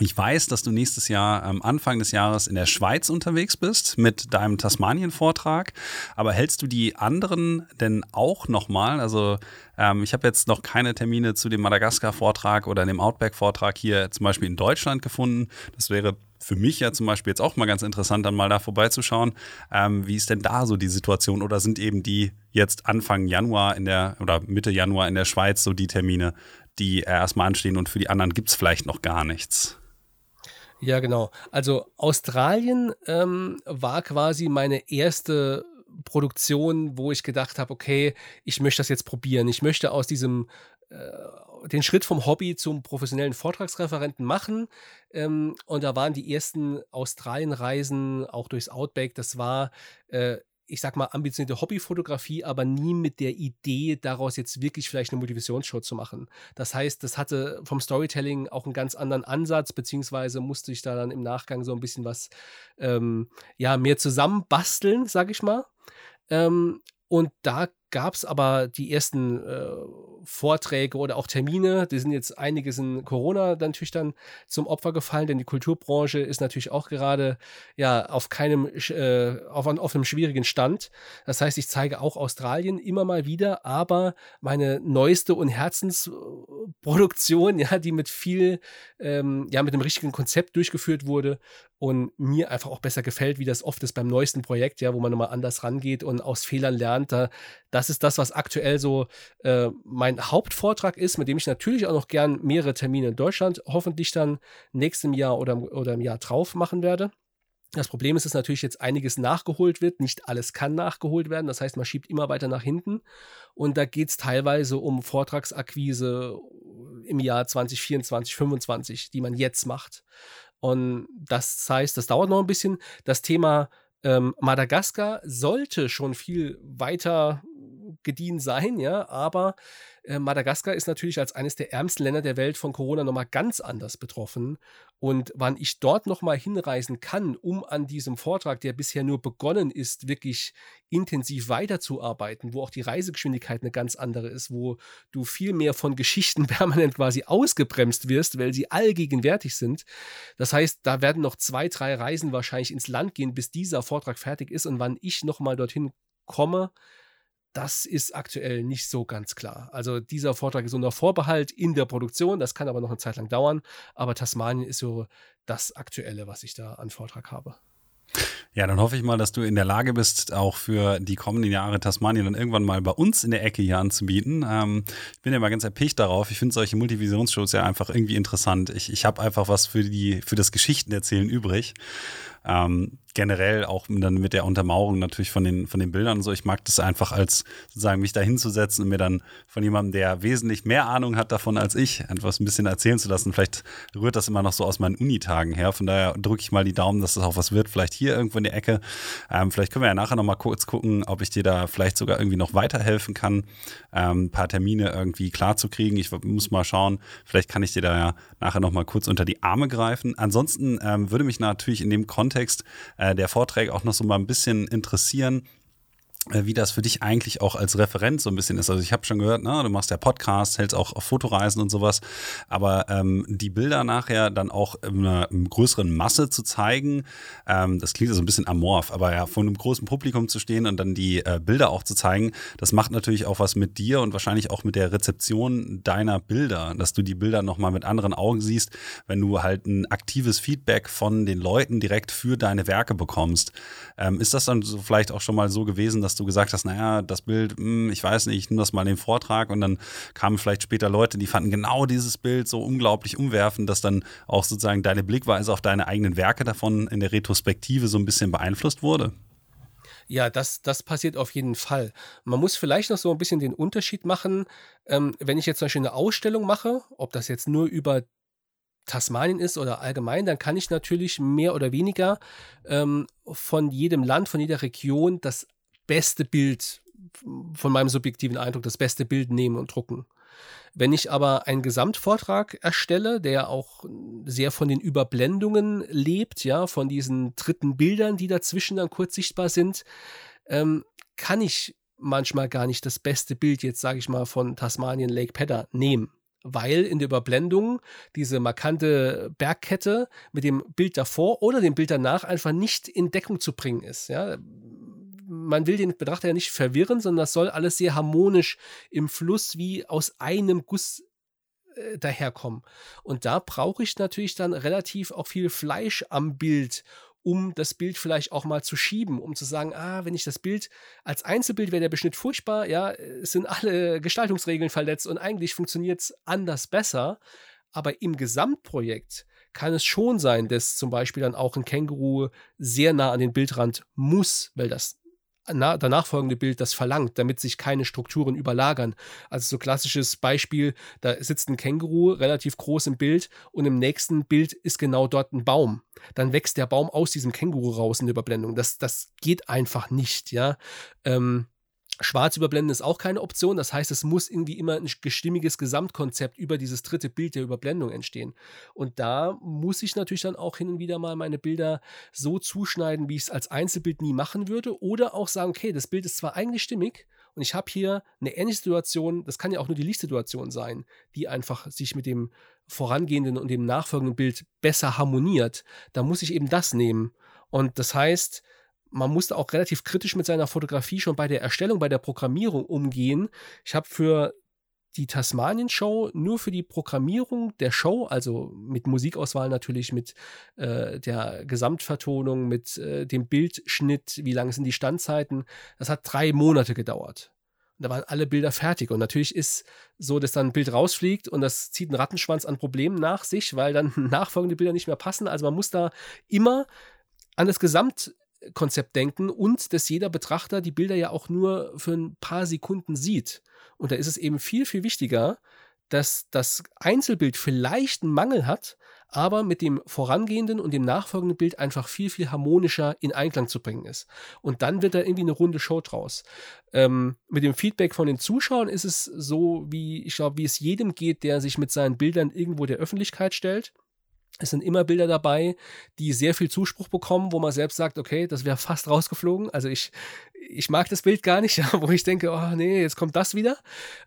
Speaker 1: ich weiß, dass du nächstes Jahr am Anfang des Jahres in der Schweiz unterwegs bist mit deinem Tasmanien-Vortrag. Aber hältst du die anderen denn auch nochmal? Also ähm, ich habe jetzt noch keine Termine zu dem Madagaskar-Vortrag oder dem Outback-Vortrag hier zum Beispiel in Deutschland gefunden. Das wäre für mich ja zum Beispiel jetzt auch mal ganz interessant, dann mal da vorbeizuschauen. Ähm, wie ist denn da so die Situation? Oder sind eben die jetzt Anfang Januar in der oder Mitte Januar in der Schweiz so die Termine, die erstmal anstehen und für die anderen gibt es vielleicht noch gar nichts?
Speaker 2: Ja, genau. Also Australien ähm, war quasi meine erste Produktion, wo ich gedacht habe, okay, ich möchte das jetzt probieren. Ich möchte aus diesem äh, den Schritt vom Hobby zum professionellen Vortragsreferenten machen. Ähm, und da waren die ersten Australienreisen auch durchs Outback. Das war äh, ich sag mal, ambitionierte Hobbyfotografie, aber nie mit der Idee, daraus jetzt wirklich vielleicht eine Motivationsshow zu machen. Das heißt, das hatte vom Storytelling auch einen ganz anderen Ansatz, beziehungsweise musste ich da dann im Nachgang so ein bisschen was, ähm, ja, mehr zusammenbasteln, sag ich mal. Ähm, und da gab es aber die ersten äh, Vorträge oder auch Termine. Die sind jetzt einiges in Corona natürlich dann zum Opfer gefallen, denn die Kulturbranche ist natürlich auch gerade ja auf keinem äh, auf, auf einem schwierigen Stand. Das heißt, ich zeige auch Australien immer mal wieder, aber meine neueste und Herzensproduktion, ja, die mit viel ähm, ja mit einem richtigen Konzept durchgeführt wurde und mir einfach auch besser gefällt, wie das oft ist beim neuesten Projekt, ja, wo man nochmal anders rangeht und aus Fehlern lernt. Da, das ist das, was aktuell so äh, mein Hauptvortrag ist, mit dem ich natürlich auch noch gern mehrere Termine in Deutschland hoffentlich dann nächstem Jahr oder, oder im Jahr drauf machen werde. Das Problem ist, dass natürlich jetzt einiges nachgeholt wird. Nicht alles kann nachgeholt werden. Das heißt, man schiebt immer weiter nach hinten. Und da geht es teilweise um Vortragsakquise im Jahr 2024, 2025, die man jetzt macht. Und das heißt, das dauert noch ein bisschen. Das Thema ähm, Madagaskar sollte schon viel weiter gediehen sein, ja, aber äh, Madagaskar ist natürlich als eines der ärmsten Länder der Welt von Corona nochmal ganz anders betroffen. Und wann ich dort nochmal hinreisen kann, um an diesem Vortrag, der bisher nur begonnen ist, wirklich intensiv weiterzuarbeiten, wo auch die Reisegeschwindigkeit eine ganz andere ist, wo du viel mehr von Geschichten permanent quasi ausgebremst wirst, weil sie allgegenwärtig sind. Das heißt, da werden noch zwei, drei Reisen wahrscheinlich ins Land gehen, bis dieser Vortrag fertig ist. Und wann ich nochmal dorthin komme, das ist aktuell nicht so ganz klar. Also dieser Vortrag ist unter Vorbehalt in der Produktion, das kann aber noch eine Zeit lang dauern, aber Tasmanien ist so das Aktuelle, was ich da an Vortrag habe.
Speaker 1: Ja, dann hoffe ich mal, dass du in der Lage bist, auch für die kommenden Jahre Tasmanien dann irgendwann mal bei uns in der Ecke hier anzubieten. Ähm, ich bin ja mal ganz erpicht darauf. Ich finde solche Multivisionsshows ja einfach irgendwie interessant. Ich, ich habe einfach was für, die, für das Geschichtenerzählen übrig. Ähm, generell auch dann mit der Untermauerung natürlich von den, von den Bildern und so. Ich mag das einfach als sozusagen mich da hinzusetzen und mir dann von jemandem, der wesentlich mehr Ahnung hat davon als ich, etwas ein bisschen erzählen zu lassen. Vielleicht rührt das immer noch so aus meinen Unitagen her. Von daher drücke ich mal die Daumen, dass das auch was wird. Vielleicht hier irgendwo in der Ecke. Ähm, vielleicht können wir ja nachher noch mal kurz gucken, ob ich dir da vielleicht sogar irgendwie noch weiterhelfen kann, ähm, ein paar Termine irgendwie klar zu kriegen. Ich muss mal schauen. Vielleicht kann ich dir da ja nachher noch mal kurz unter die Arme greifen. Ansonsten ähm, würde mich natürlich in dem Kontext äh, der Vorträge auch noch so mal ein bisschen interessieren wie das für dich eigentlich auch als Referent so ein bisschen ist. Also ich habe schon gehört, ne, du machst ja Podcast, hältst auch auf Fotoreisen und sowas, aber ähm, die Bilder nachher dann auch in einer, in einer größeren Masse zu zeigen, ähm, das klingt so ein bisschen amorph, aber ja, vor einem großen Publikum zu stehen und dann die äh, Bilder auch zu zeigen, das macht natürlich auch was mit dir und wahrscheinlich auch mit der Rezeption deiner Bilder, dass du die Bilder nochmal mit anderen Augen siehst, wenn du halt ein aktives Feedback von den Leuten direkt für deine Werke bekommst. Ähm, ist das dann so vielleicht auch schon mal so gewesen, dass du gesagt hast, naja, das Bild, hm, ich weiß nicht, ich nehme das mal in den Vortrag und dann kamen vielleicht später Leute, die fanden genau dieses Bild so unglaublich umwerfend, dass dann auch sozusagen deine Blickweise auf deine eigenen Werke davon in der Retrospektive so ein bisschen beeinflusst wurde?
Speaker 2: Ja, das, das passiert auf jeden Fall. Man muss vielleicht noch so ein bisschen den Unterschied machen, ähm, wenn ich jetzt zum Beispiel eine Ausstellung mache, ob das jetzt nur über Tasmanien ist oder allgemein, dann kann ich natürlich mehr oder weniger ähm, von jedem Land, von jeder Region das beste Bild, von meinem subjektiven Eindruck, das beste Bild nehmen und drucken. Wenn ich aber einen Gesamtvortrag erstelle, der auch sehr von den Überblendungen lebt, ja, von diesen dritten Bildern, die dazwischen dann kurz sichtbar sind, ähm, kann ich manchmal gar nicht das beste Bild jetzt, sage ich mal, von Tasmanien Lake Pedder nehmen weil in der Überblendung diese markante Bergkette mit dem Bild davor oder dem Bild danach einfach nicht in Deckung zu bringen ist. Ja? Man will den Betrachter ja nicht verwirren, sondern das soll alles sehr harmonisch im Fluss wie aus einem Guss äh, daherkommen. Und da brauche ich natürlich dann relativ auch viel Fleisch am Bild, um das Bild vielleicht auch mal zu schieben, um zu sagen, ah, wenn ich das Bild als Einzelbild wäre der Beschnitt furchtbar, ja, es sind alle Gestaltungsregeln verletzt und eigentlich funktioniert es anders besser. Aber im Gesamtprojekt kann es schon sein, dass zum Beispiel dann auch ein Känguru sehr nah an den Bildrand muss, weil das danach folgende Bild das verlangt, damit sich keine Strukturen überlagern. Also so klassisches Beispiel, da sitzt ein Känguru relativ groß im Bild und im nächsten Bild ist genau dort ein Baum. Dann wächst der Baum aus diesem Känguru raus in der Überblendung. Das, das geht einfach nicht, ja. Ähm, Schwarz überblenden ist auch keine Option. Das heißt, es muss irgendwie immer ein gestimmiges Gesamtkonzept über dieses dritte Bild der Überblendung entstehen. Und da muss ich natürlich dann auch hin und wieder mal meine Bilder so zuschneiden, wie ich es als Einzelbild nie machen würde. Oder auch sagen, okay, das Bild ist zwar eigentlich stimmig und ich habe hier eine ähnliche Situation, das kann ja auch nur die Lichtsituation sein, die einfach sich mit dem vorangehenden und dem nachfolgenden Bild besser harmoniert. Da muss ich eben das nehmen. Und das heißt, man musste auch relativ kritisch mit seiner Fotografie schon bei der Erstellung, bei der Programmierung umgehen. Ich habe für die Tasmanien-Show nur für die Programmierung der Show, also mit Musikauswahl natürlich, mit äh, der Gesamtvertonung, mit äh, dem Bildschnitt, wie lang sind die Standzeiten, das hat drei Monate gedauert. Und da waren alle Bilder fertig. Und natürlich ist so, dass dann ein Bild rausfliegt und das zieht einen Rattenschwanz an Problemen nach sich, weil dann nachfolgende Bilder nicht mehr passen. Also man muss da immer an das Gesamt Konzept denken und dass jeder Betrachter die Bilder ja auch nur für ein paar Sekunden sieht. Und da ist es eben viel, viel wichtiger, dass das Einzelbild vielleicht einen Mangel hat, aber mit dem vorangehenden und dem nachfolgenden Bild einfach viel, viel harmonischer in Einklang zu bringen ist. Und dann wird da irgendwie eine runde Show draus. Ähm, mit dem Feedback von den Zuschauern ist es so, wie ich glaube, wie es jedem geht, der sich mit seinen Bildern irgendwo der Öffentlichkeit stellt es sind immer Bilder dabei, die sehr viel Zuspruch bekommen, wo man selbst sagt, okay, das wäre fast rausgeflogen. Also ich, ich mag das Bild gar nicht, wo ich denke, oh nee, jetzt kommt das wieder.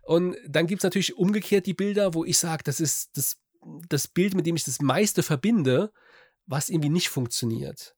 Speaker 2: Und dann gibt es natürlich umgekehrt die Bilder, wo ich sage, das ist das, das Bild, mit dem ich das meiste verbinde, was irgendwie nicht funktioniert.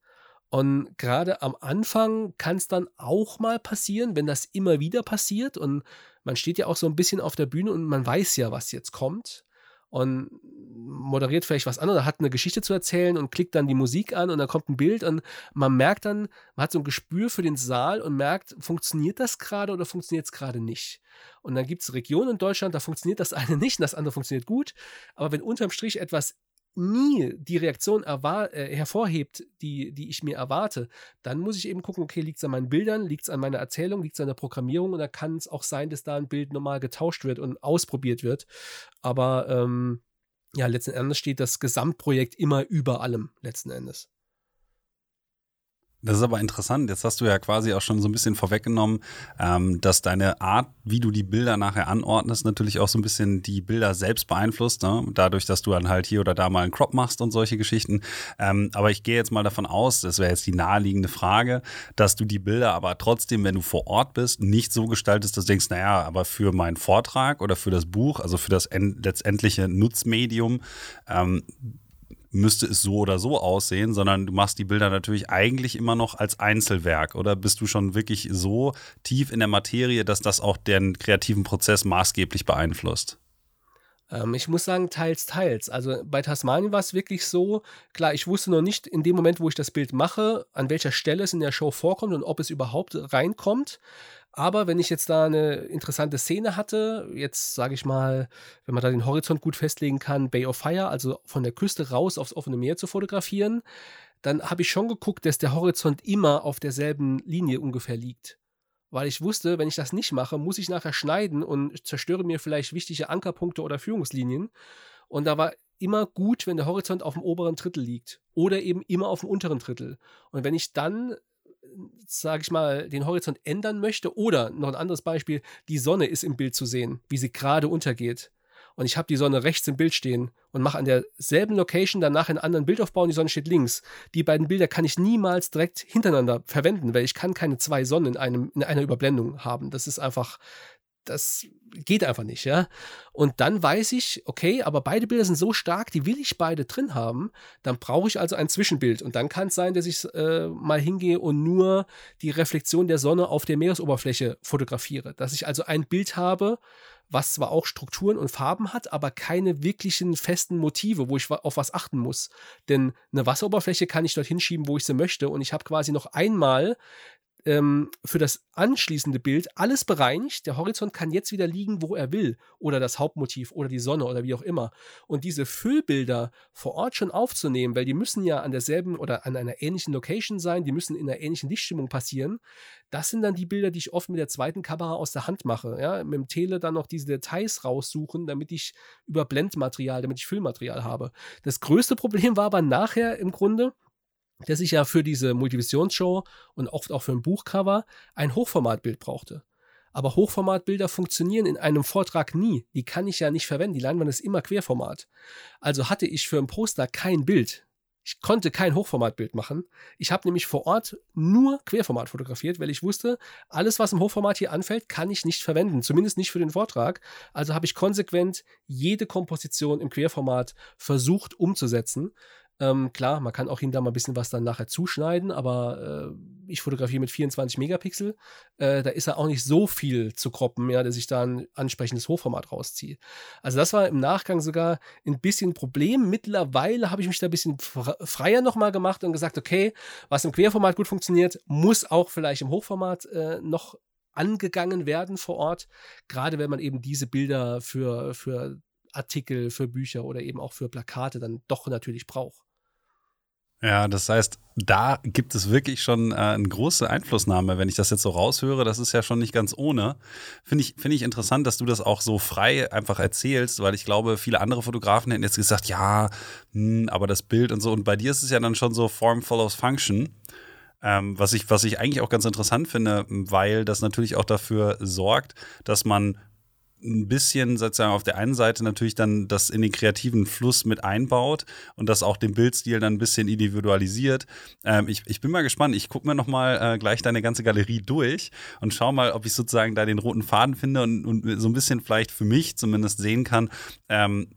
Speaker 2: Und gerade am Anfang kann es dann auch mal passieren, wenn das immer wieder passiert und man steht ja auch so ein bisschen auf der Bühne und man weiß ja, was jetzt kommt und moderiert vielleicht was an oder hat eine Geschichte zu erzählen und klickt dann die Musik an und dann kommt ein Bild und man merkt dann, man hat so ein Gespür für den Saal und merkt, funktioniert das gerade oder funktioniert es gerade nicht. Und dann gibt es Regionen in Deutschland, da funktioniert das eine nicht und das andere funktioniert gut. Aber wenn unterm Strich etwas nie die Reaktion äh, hervorhebt, die, die ich mir erwarte, dann muss ich eben gucken, okay, liegt es an meinen Bildern, liegt es an meiner Erzählung, liegt es an der Programmierung und da kann es auch sein, dass da ein Bild nochmal getauscht wird und ausprobiert wird. Aber ähm, ja, letzten Endes steht das Gesamtprojekt immer über allem, letzten Endes.
Speaker 1: Das ist aber interessant. Jetzt hast du ja quasi auch schon so ein bisschen vorweggenommen, ähm, dass deine Art, wie du die Bilder nachher anordnest, natürlich auch so ein bisschen die Bilder selbst beeinflusst. Ne? Dadurch, dass du dann halt hier oder da mal einen Crop machst und solche Geschichten. Ähm, aber ich gehe jetzt mal davon aus, das wäre jetzt die naheliegende Frage, dass du die Bilder aber trotzdem, wenn du vor Ort bist, nicht so gestaltest, dass du denkst, naja, aber für meinen Vortrag oder für das Buch, also für das letztendliche Nutzmedium, ähm, müsste es so oder so aussehen, sondern du machst die Bilder natürlich eigentlich immer noch als Einzelwerk. Oder bist du schon wirklich so tief in der Materie, dass das auch den kreativen Prozess maßgeblich beeinflusst?
Speaker 2: Ähm, ich muss sagen, teils, teils. Also bei Tasmanien war es wirklich so, klar, ich wusste noch nicht in dem Moment, wo ich das Bild mache, an welcher Stelle es in der Show vorkommt und ob es überhaupt reinkommt. Aber wenn ich jetzt da eine interessante Szene hatte, jetzt sage ich mal, wenn man da den Horizont gut festlegen kann, Bay of Fire, also von der Küste raus aufs offene Meer zu fotografieren, dann habe ich schon geguckt, dass der Horizont immer auf derselben Linie ungefähr liegt. Weil ich wusste, wenn ich das nicht mache, muss ich nachher schneiden und zerstöre mir vielleicht wichtige Ankerpunkte oder Führungslinien. Und da war immer gut, wenn der Horizont auf dem oberen Drittel liegt oder eben immer auf dem unteren Drittel. Und wenn ich dann sage ich mal, den Horizont ändern möchte. Oder noch ein anderes Beispiel, die Sonne ist im Bild zu sehen, wie sie gerade untergeht. Und ich habe die Sonne rechts im Bild stehen und mache an derselben Location danach einen anderen Bildaufbau und die Sonne steht links. Die beiden Bilder kann ich niemals direkt hintereinander verwenden, weil ich kann keine zwei Sonnen in, einem, in einer Überblendung haben. Das ist einfach, das geht einfach nicht, ja. Und dann weiß ich, okay, aber beide Bilder sind so stark, die will ich beide drin haben. Dann brauche ich also ein Zwischenbild. Und dann kann es sein, dass ich äh, mal hingehe und nur die Reflexion der Sonne auf der Meeresoberfläche fotografiere. Dass ich also ein Bild habe, was zwar auch Strukturen und Farben hat, aber keine wirklichen festen Motive, wo ich auf was achten muss. Denn eine Wasseroberfläche kann ich dort hinschieben, wo ich sie möchte. Und ich habe quasi noch einmal ähm, für das anschließende Bild alles bereinigt. Der Horizont kann jetzt wieder liegen, wo er will. Oder das Hauptmotiv oder die Sonne oder wie auch immer. Und diese Füllbilder vor Ort schon aufzunehmen, weil die müssen ja an derselben oder an einer ähnlichen Location sein, die müssen in einer ähnlichen Lichtstimmung passieren. Das sind dann die Bilder, die ich oft mit der zweiten Kamera aus der Hand mache. Ja? Mit dem Tele dann noch diese Details raussuchen, damit ich über Blendmaterial, damit ich Füllmaterial habe. Das größte Problem war aber nachher im Grunde, dass ich ja für diese Multivisionsshow und oft auch für ein Buchcover ein Hochformatbild brauchte. Aber Hochformatbilder funktionieren in einem Vortrag nie. Die kann ich ja nicht verwenden. Die Leinwand ist immer Querformat. Also hatte ich für ein Poster kein Bild. Ich konnte kein Hochformatbild machen. Ich habe nämlich vor Ort nur Querformat fotografiert, weil ich wusste, alles, was im Hochformat hier anfällt, kann ich nicht verwenden. Zumindest nicht für den Vortrag. Also habe ich konsequent jede Komposition im Querformat versucht umzusetzen. Ähm, klar, man kann auch hin da mal ein bisschen was dann nachher zuschneiden, aber äh, ich fotografiere mit 24 Megapixel. Äh, da ist ja auch nicht so viel zu kroppen, ja, dass ich da ein ansprechendes Hochformat rausziehe. Also das war im Nachgang sogar ein bisschen ein Problem. Mittlerweile habe ich mich da ein bisschen freier nochmal gemacht und gesagt, okay, was im Querformat gut funktioniert, muss auch vielleicht im Hochformat äh, noch angegangen werden vor Ort. Gerade wenn man eben diese Bilder für, für Artikel, für Bücher oder eben auch für Plakate dann doch natürlich braucht.
Speaker 1: Ja, das heißt, da gibt es wirklich schon äh, eine große Einflussnahme, wenn ich das jetzt so raushöre. Das ist ja schon nicht ganz ohne. Finde ich, find ich interessant, dass du das auch so frei einfach erzählst, weil ich glaube, viele andere Fotografen hätten jetzt gesagt, ja, mh, hm, aber das Bild und so. Und bei dir ist es ja dann schon so Form follows Function. Ähm, was, ich, was ich eigentlich auch ganz interessant finde, weil das natürlich auch dafür sorgt, dass man ein bisschen sozusagen auf der einen Seite natürlich dann das in den kreativen Fluss mit einbaut und das auch den Bildstil dann ein bisschen individualisiert. Ähm, ich, ich bin mal gespannt. Ich gucke mir nochmal äh, gleich deine ganze Galerie durch und schau mal, ob ich sozusagen da den roten Faden finde und, und so ein bisschen vielleicht für mich zumindest sehen kann, ähm,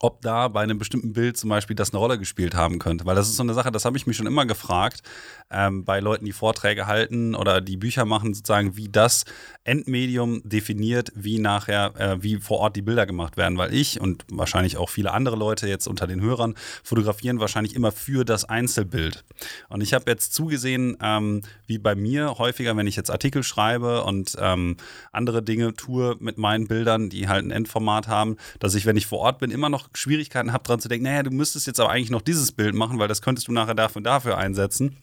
Speaker 1: ob da bei einem bestimmten Bild zum Beispiel das eine Rolle gespielt haben könnte. Weil das ist so eine Sache, das habe ich mich schon immer gefragt, ähm, bei Leuten, die Vorträge halten oder die Bücher machen, sozusagen, wie das Endmedium definiert, wie nachher, äh, wie vor Ort die Bilder gemacht werden. Weil ich und wahrscheinlich auch viele andere Leute jetzt unter den Hörern fotografieren wahrscheinlich immer für das Einzelbild. Und ich habe jetzt zugesehen, ähm, wie bei mir häufiger, wenn ich jetzt Artikel schreibe und ähm, andere Dinge tue mit meinen Bildern, die halt ein Endformat haben, dass ich, wenn ich vor Ort bin, immer noch Schwierigkeiten habe, dran zu denken, naja, du müsstest jetzt aber eigentlich noch dieses Bild machen, weil das könntest du nachher dafür und dafür einsetzen.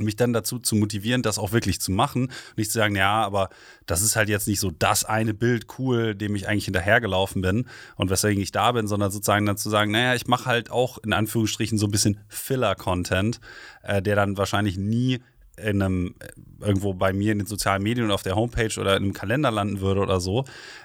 Speaker 1: Mich dann dazu zu motivieren, das auch wirklich zu machen. Nicht zu sagen, ja, aber das ist halt jetzt nicht so das eine Bild cool, dem ich eigentlich hinterhergelaufen bin und weswegen ich da bin, sondern sozusagen dann zu sagen, naja, ich mache halt auch in Anführungsstrichen so ein bisschen Filler-Content, äh, der dann wahrscheinlich nie in einem irgendwo bei mir in den sozialen Medien und auf der Homepage oder in einem Kalender landen würde oder so,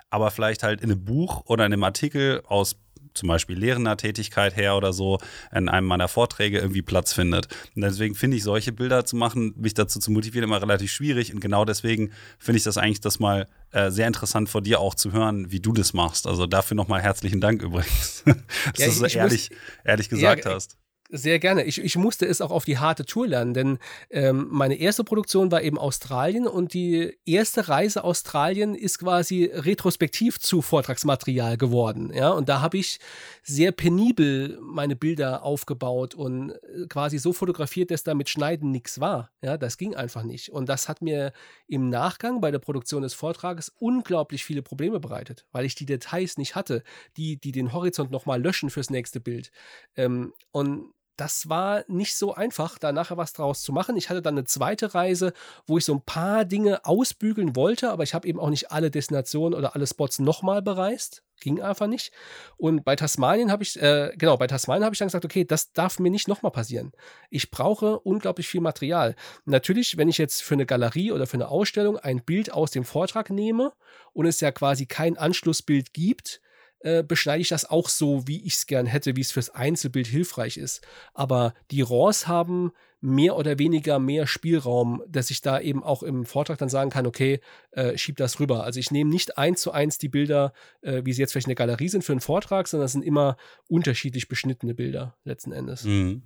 Speaker 1: aber vielleicht halt in einem Buch oder in einem Artikel aus zum Beispiel lehrender Tätigkeit her oder so in einem meiner Vorträge irgendwie Platz findet. Und deswegen finde ich solche Bilder zu machen, mich dazu zu motivieren, immer relativ schwierig. Und genau deswegen finde ich das eigentlich das mal äh, sehr interessant vor dir auch zu hören, wie du das machst. Also dafür nochmal herzlichen Dank übrigens, dass ja, du so ehrlich, muss, ehrlich gesagt ja, hast
Speaker 2: Sehr gerne. Ich, ich musste es auch auf die harte Tour lernen, denn ähm, meine erste Produktion war eben Australien und die erste Reise Australien ist quasi retrospektiv zu Vortragsmaterial geworden. Ja, und da habe ich sehr penibel meine Bilder aufgebaut und äh, quasi so fotografiert, dass da mit Schneiden nichts war. Ja, das ging einfach nicht. Und das hat mir im Nachgang bei der Produktion des Vortrages unglaublich viele Probleme bereitet, weil ich die Details nicht hatte, die, die den Horizont nochmal löschen fürs nächste Bild. Ähm, und das war nicht so einfach, da nachher was draus zu machen. Ich hatte dann eine zweite Reise, wo ich so ein paar Dinge ausbügeln wollte, aber ich habe eben auch nicht alle Destinationen oder alle Spots nochmal bereist. Ging einfach nicht. Und bei Tasmanien habe ich, äh, genau, bei Tasmanien habe ich dann gesagt, okay, das darf mir nicht nochmal passieren. Ich brauche unglaublich viel Material. Natürlich, wenn ich jetzt für eine Galerie oder für eine Ausstellung ein Bild aus dem Vortrag nehme und es ja quasi kein Anschlussbild gibt, äh, beschneide ich das auch so, wie ich es gern hätte, wie es fürs Einzelbild hilfreich ist. Aber die RAWs haben mehr oder weniger mehr Spielraum, dass ich da eben auch im Vortrag dann sagen kann, okay, äh, schieb das rüber. Also ich nehme nicht eins zu eins die Bilder, äh, wie sie jetzt vielleicht in der Galerie sind für einen Vortrag, sondern es sind immer unterschiedlich beschnittene Bilder letzten Endes. Mhm.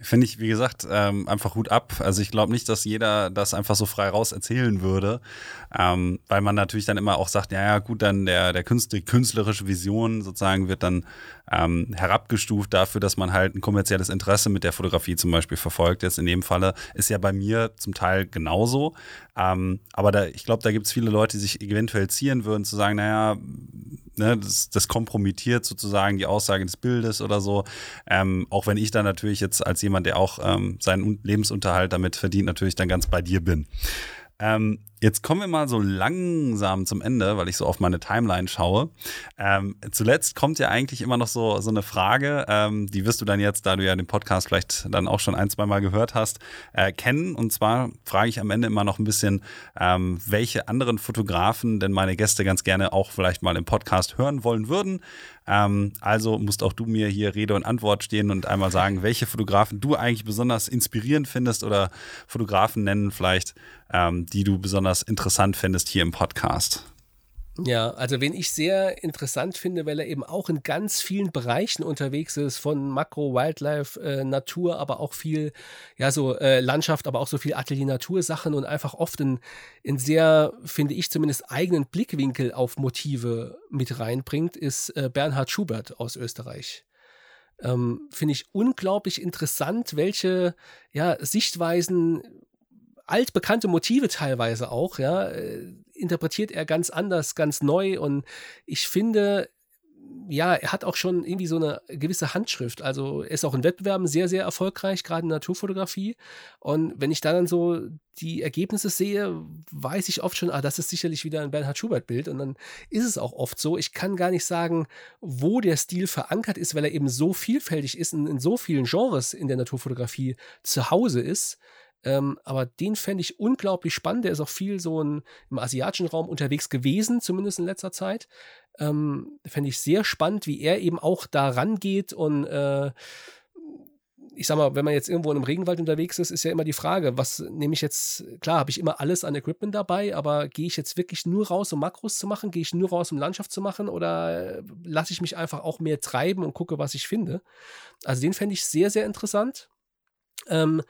Speaker 1: Finde ich, wie gesagt, ähm, einfach Hut ab. Also ich glaube nicht, dass jeder das einfach so frei raus erzählen würde, ähm, weil man natürlich dann immer auch sagt, ja, ja, gut, dann der, der Künstler, künstlerische Vision sozusagen wird dann ähm, herabgestuft dafür, dass man halt ein kommerzielles Interesse mit der Fotografie zum Beispiel verfolgt. Jetzt in dem Falle ist ja bei mir zum Teil genauso. Ähm, aber da, ich glaube, da gibt es viele Leute, die sich eventuell zieren würden, zu sagen, naja, ne, das, das kompromittiert sozusagen die Aussage des Bildes oder so. Ähm, auch wenn ich dann natürlich jetzt als jemand, der auch ähm, seinen Lebensunterhalt damit verdient, natürlich dann ganz bei dir bin. Ähm, jetzt kommen wir mal so langsam zum Ende, weil ich so auf meine Timeline schaue. Ähm, zuletzt kommt ja eigentlich immer noch so, so eine Frage, ähm, die wirst du dann jetzt, da du ja den Podcast vielleicht dann auch schon ein, zwei Mal gehört hast, äh, kennen. Und zwar frage ich am Ende immer noch ein bisschen, ähm, welche anderen Fotografen denn meine Gäste ganz gerne auch vielleicht mal im Podcast hören wollen würden. Ähm, also musst auch du mir hier Rede und Antwort stehen und einmal sagen, welche Fotografen du eigentlich besonders inspirierend findest oder Fotografen nennen vielleicht, ähm, die du besonders interessant findest hier im Podcast.
Speaker 2: Ja, also wen ich sehr interessant finde, weil er eben auch in ganz vielen Bereichen unterwegs ist, von Makro, Wildlife, äh, Natur, aber auch viel, ja, so äh, Landschaft, aber auch so viel Atelier-Natur-Sachen und einfach oft in, in sehr, finde ich zumindest, eigenen Blickwinkel auf Motive mit reinbringt, ist äh, Bernhard Schubert aus Österreich. Ähm, finde ich unglaublich interessant, welche ja, Sichtweisen altbekannte Motive teilweise auch, ja, äh, interpretiert er ganz anders, ganz neu und ich finde, ja, er hat auch schon irgendwie so eine gewisse Handschrift. Also er ist auch in Wettbewerben sehr, sehr erfolgreich, gerade in Naturfotografie. Und wenn ich da dann so die Ergebnisse sehe, weiß ich oft schon, ah, das ist sicherlich wieder ein Bernhard Schubert-Bild. Und dann ist es auch oft so. Ich kann gar nicht sagen, wo der Stil verankert ist, weil er eben so vielfältig ist und in so vielen Genres in der Naturfotografie zu Hause ist. Ähm, aber den fände ich unglaublich spannend. Der ist auch viel so in, im asiatischen Raum unterwegs gewesen, zumindest in letzter Zeit. Ähm, fände ich sehr spannend, wie er eben auch da rangeht und äh, ich sag mal, wenn man jetzt irgendwo in einem Regenwald unterwegs ist, ist ja immer die Frage, was nehme ich jetzt, klar, habe ich immer alles an Equipment dabei, aber gehe ich jetzt wirklich nur raus, um Makros zu machen? Gehe ich nur raus, um Landschaft zu machen? Oder lasse ich mich einfach auch mehr treiben und gucke, was ich finde? Also den fände ich sehr, sehr interessant. Ähm,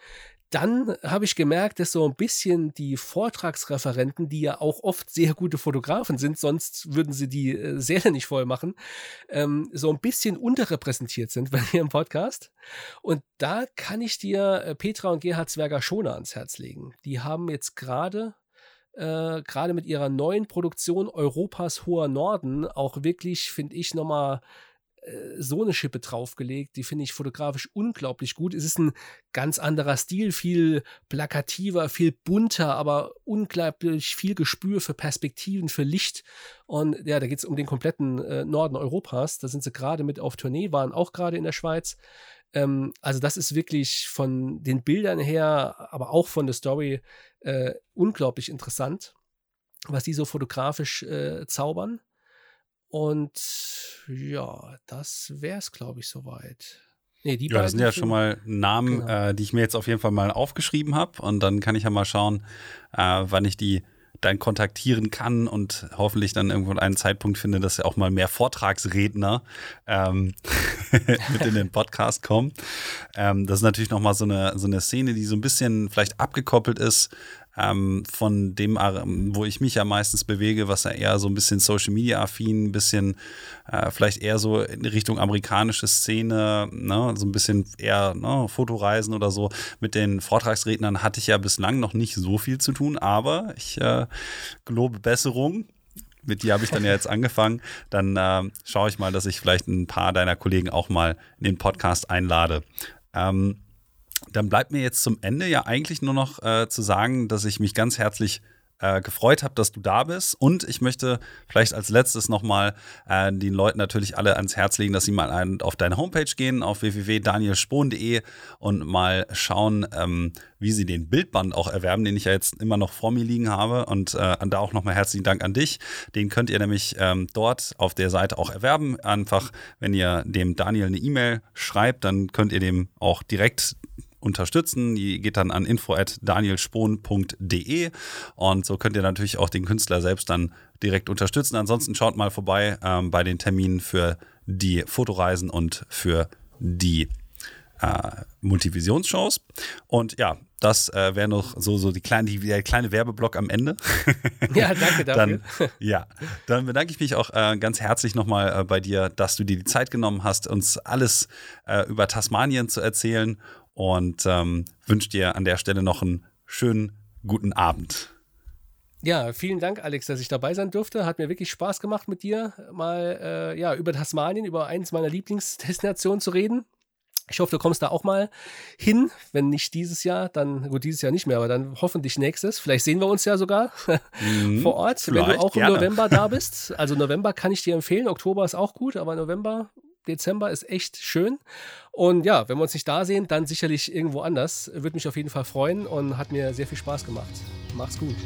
Speaker 2: dann habe ich gemerkt, dass so ein bisschen die Vortragsreferenten, die ja auch oft sehr gute Fotografen sind, sonst würden sie die äh, Säle nicht voll machen, ähm, so ein bisschen unterrepräsentiert sind bei mir im Podcast. Und da kann ich dir äh, Petra und Gerhard Zwerger Schoner ans Herz legen. Die haben jetzt gerade äh, gerade mit ihrer neuen Produktion Europas hoher Norden auch wirklich, finde ich, nochmal so eine Schippe draufgelegt. Die finde ich fotografisch unglaublich gut. Es ist ein ganz anderer Stil, viel plakativer, viel bunter, aber unglaublich viel Gespür für Perspektiven, für Licht. Und ja, da geht es um den kompletten äh, Norden Europas. Da sind sie gerade mit auf Tournee, waren auch gerade in der Schweiz. Ähm, also das ist wirklich von den Bildern her, aber auch von der Story äh, unglaublich interessant, was die so fotografisch äh, zaubern. Und ja, das wäre es, glaube ich, soweit.
Speaker 1: Nee, die ja, das sind ja schon mal Namen, genau. äh, die ich mir jetzt auf jeden Fall mal aufgeschrieben habe. Und dann kann ich ja mal schauen, äh, wann ich die dann kontaktieren kann und hoffentlich dann irgendwo einen Zeitpunkt finde, dass ja auch mal mehr Vortragsredner ähm, mit in den Podcast kommen. Ähm, das ist natürlich nochmal so eine, so eine Szene, die so ein bisschen vielleicht abgekoppelt ist ähm, von dem, wo ich mich ja meistens bewege, was ja eher so ein bisschen Social Media affin, ein bisschen äh, vielleicht eher so in Richtung amerikanische Szene, ne? so ein bisschen eher ne? Fotoreisen oder so. Mit den Vortragsrednern hatte ich ja bislang noch nicht so viel zu tun, aber ich äh, gelobe Besserung mit dir habe ich dann ja jetzt angefangen. Dann äh, schaue ich mal, dass ich vielleicht ein paar deiner Kollegen auch mal in den Podcast einlade. Ähm, dann bleibt mir jetzt zum Ende ja eigentlich nur noch äh, zu sagen, dass ich mich ganz herzlich äh, gefreut habe, dass du da bist. Und ich möchte vielleicht als letztes nochmal äh, den Leuten natürlich alle ans Herz legen, dass sie mal ein, auf deine Homepage gehen, auf www.danielspohn.de und mal schauen, ähm, wie sie den Bildband auch erwerben, den ich ja jetzt immer noch vor mir liegen habe. Und äh, da auch nochmal herzlichen Dank an dich. Den könnt ihr nämlich ähm, dort auf der Seite auch erwerben. Einfach, wenn ihr dem Daniel eine E-Mail schreibt, dann könnt ihr dem auch direkt unterstützen. Die geht dann an info@danielspohn.de und so könnt ihr natürlich auch den Künstler selbst dann direkt unterstützen. Ansonsten schaut mal vorbei ähm, bei den Terminen für die Fotoreisen und für die äh, Multivisionsshows. Und ja, das äh, wäre noch so, so die kleine, die, der kleine Werbeblock am Ende.
Speaker 2: Ja, danke dafür.
Speaker 1: dann, ja, dann bedanke ich mich auch äh, ganz herzlich nochmal äh, bei dir, dass du dir die Zeit genommen hast, uns alles äh, über Tasmanien zu erzählen und ähm, wünsche dir an der Stelle noch einen schönen guten Abend.
Speaker 2: Ja, vielen Dank, Alex, dass ich dabei sein durfte. Hat mir wirklich Spaß gemacht, mit dir mal äh, ja, über Tasmanien, über eines meiner Lieblingsdestinationen zu reden. Ich hoffe, du kommst da auch mal hin. Wenn nicht dieses Jahr, dann, gut, dieses Jahr nicht mehr, aber dann hoffentlich nächstes. Vielleicht sehen wir uns ja sogar mhm, vor Ort, wenn du auch gerne. im November da bist. Also November kann ich dir empfehlen. Oktober ist auch gut, aber November Dezember ist echt schön. Und ja, wenn wir uns nicht da sehen, dann sicherlich irgendwo anders. Würde mich auf jeden Fall freuen und hat mir sehr viel Spaß gemacht. Mach's gut.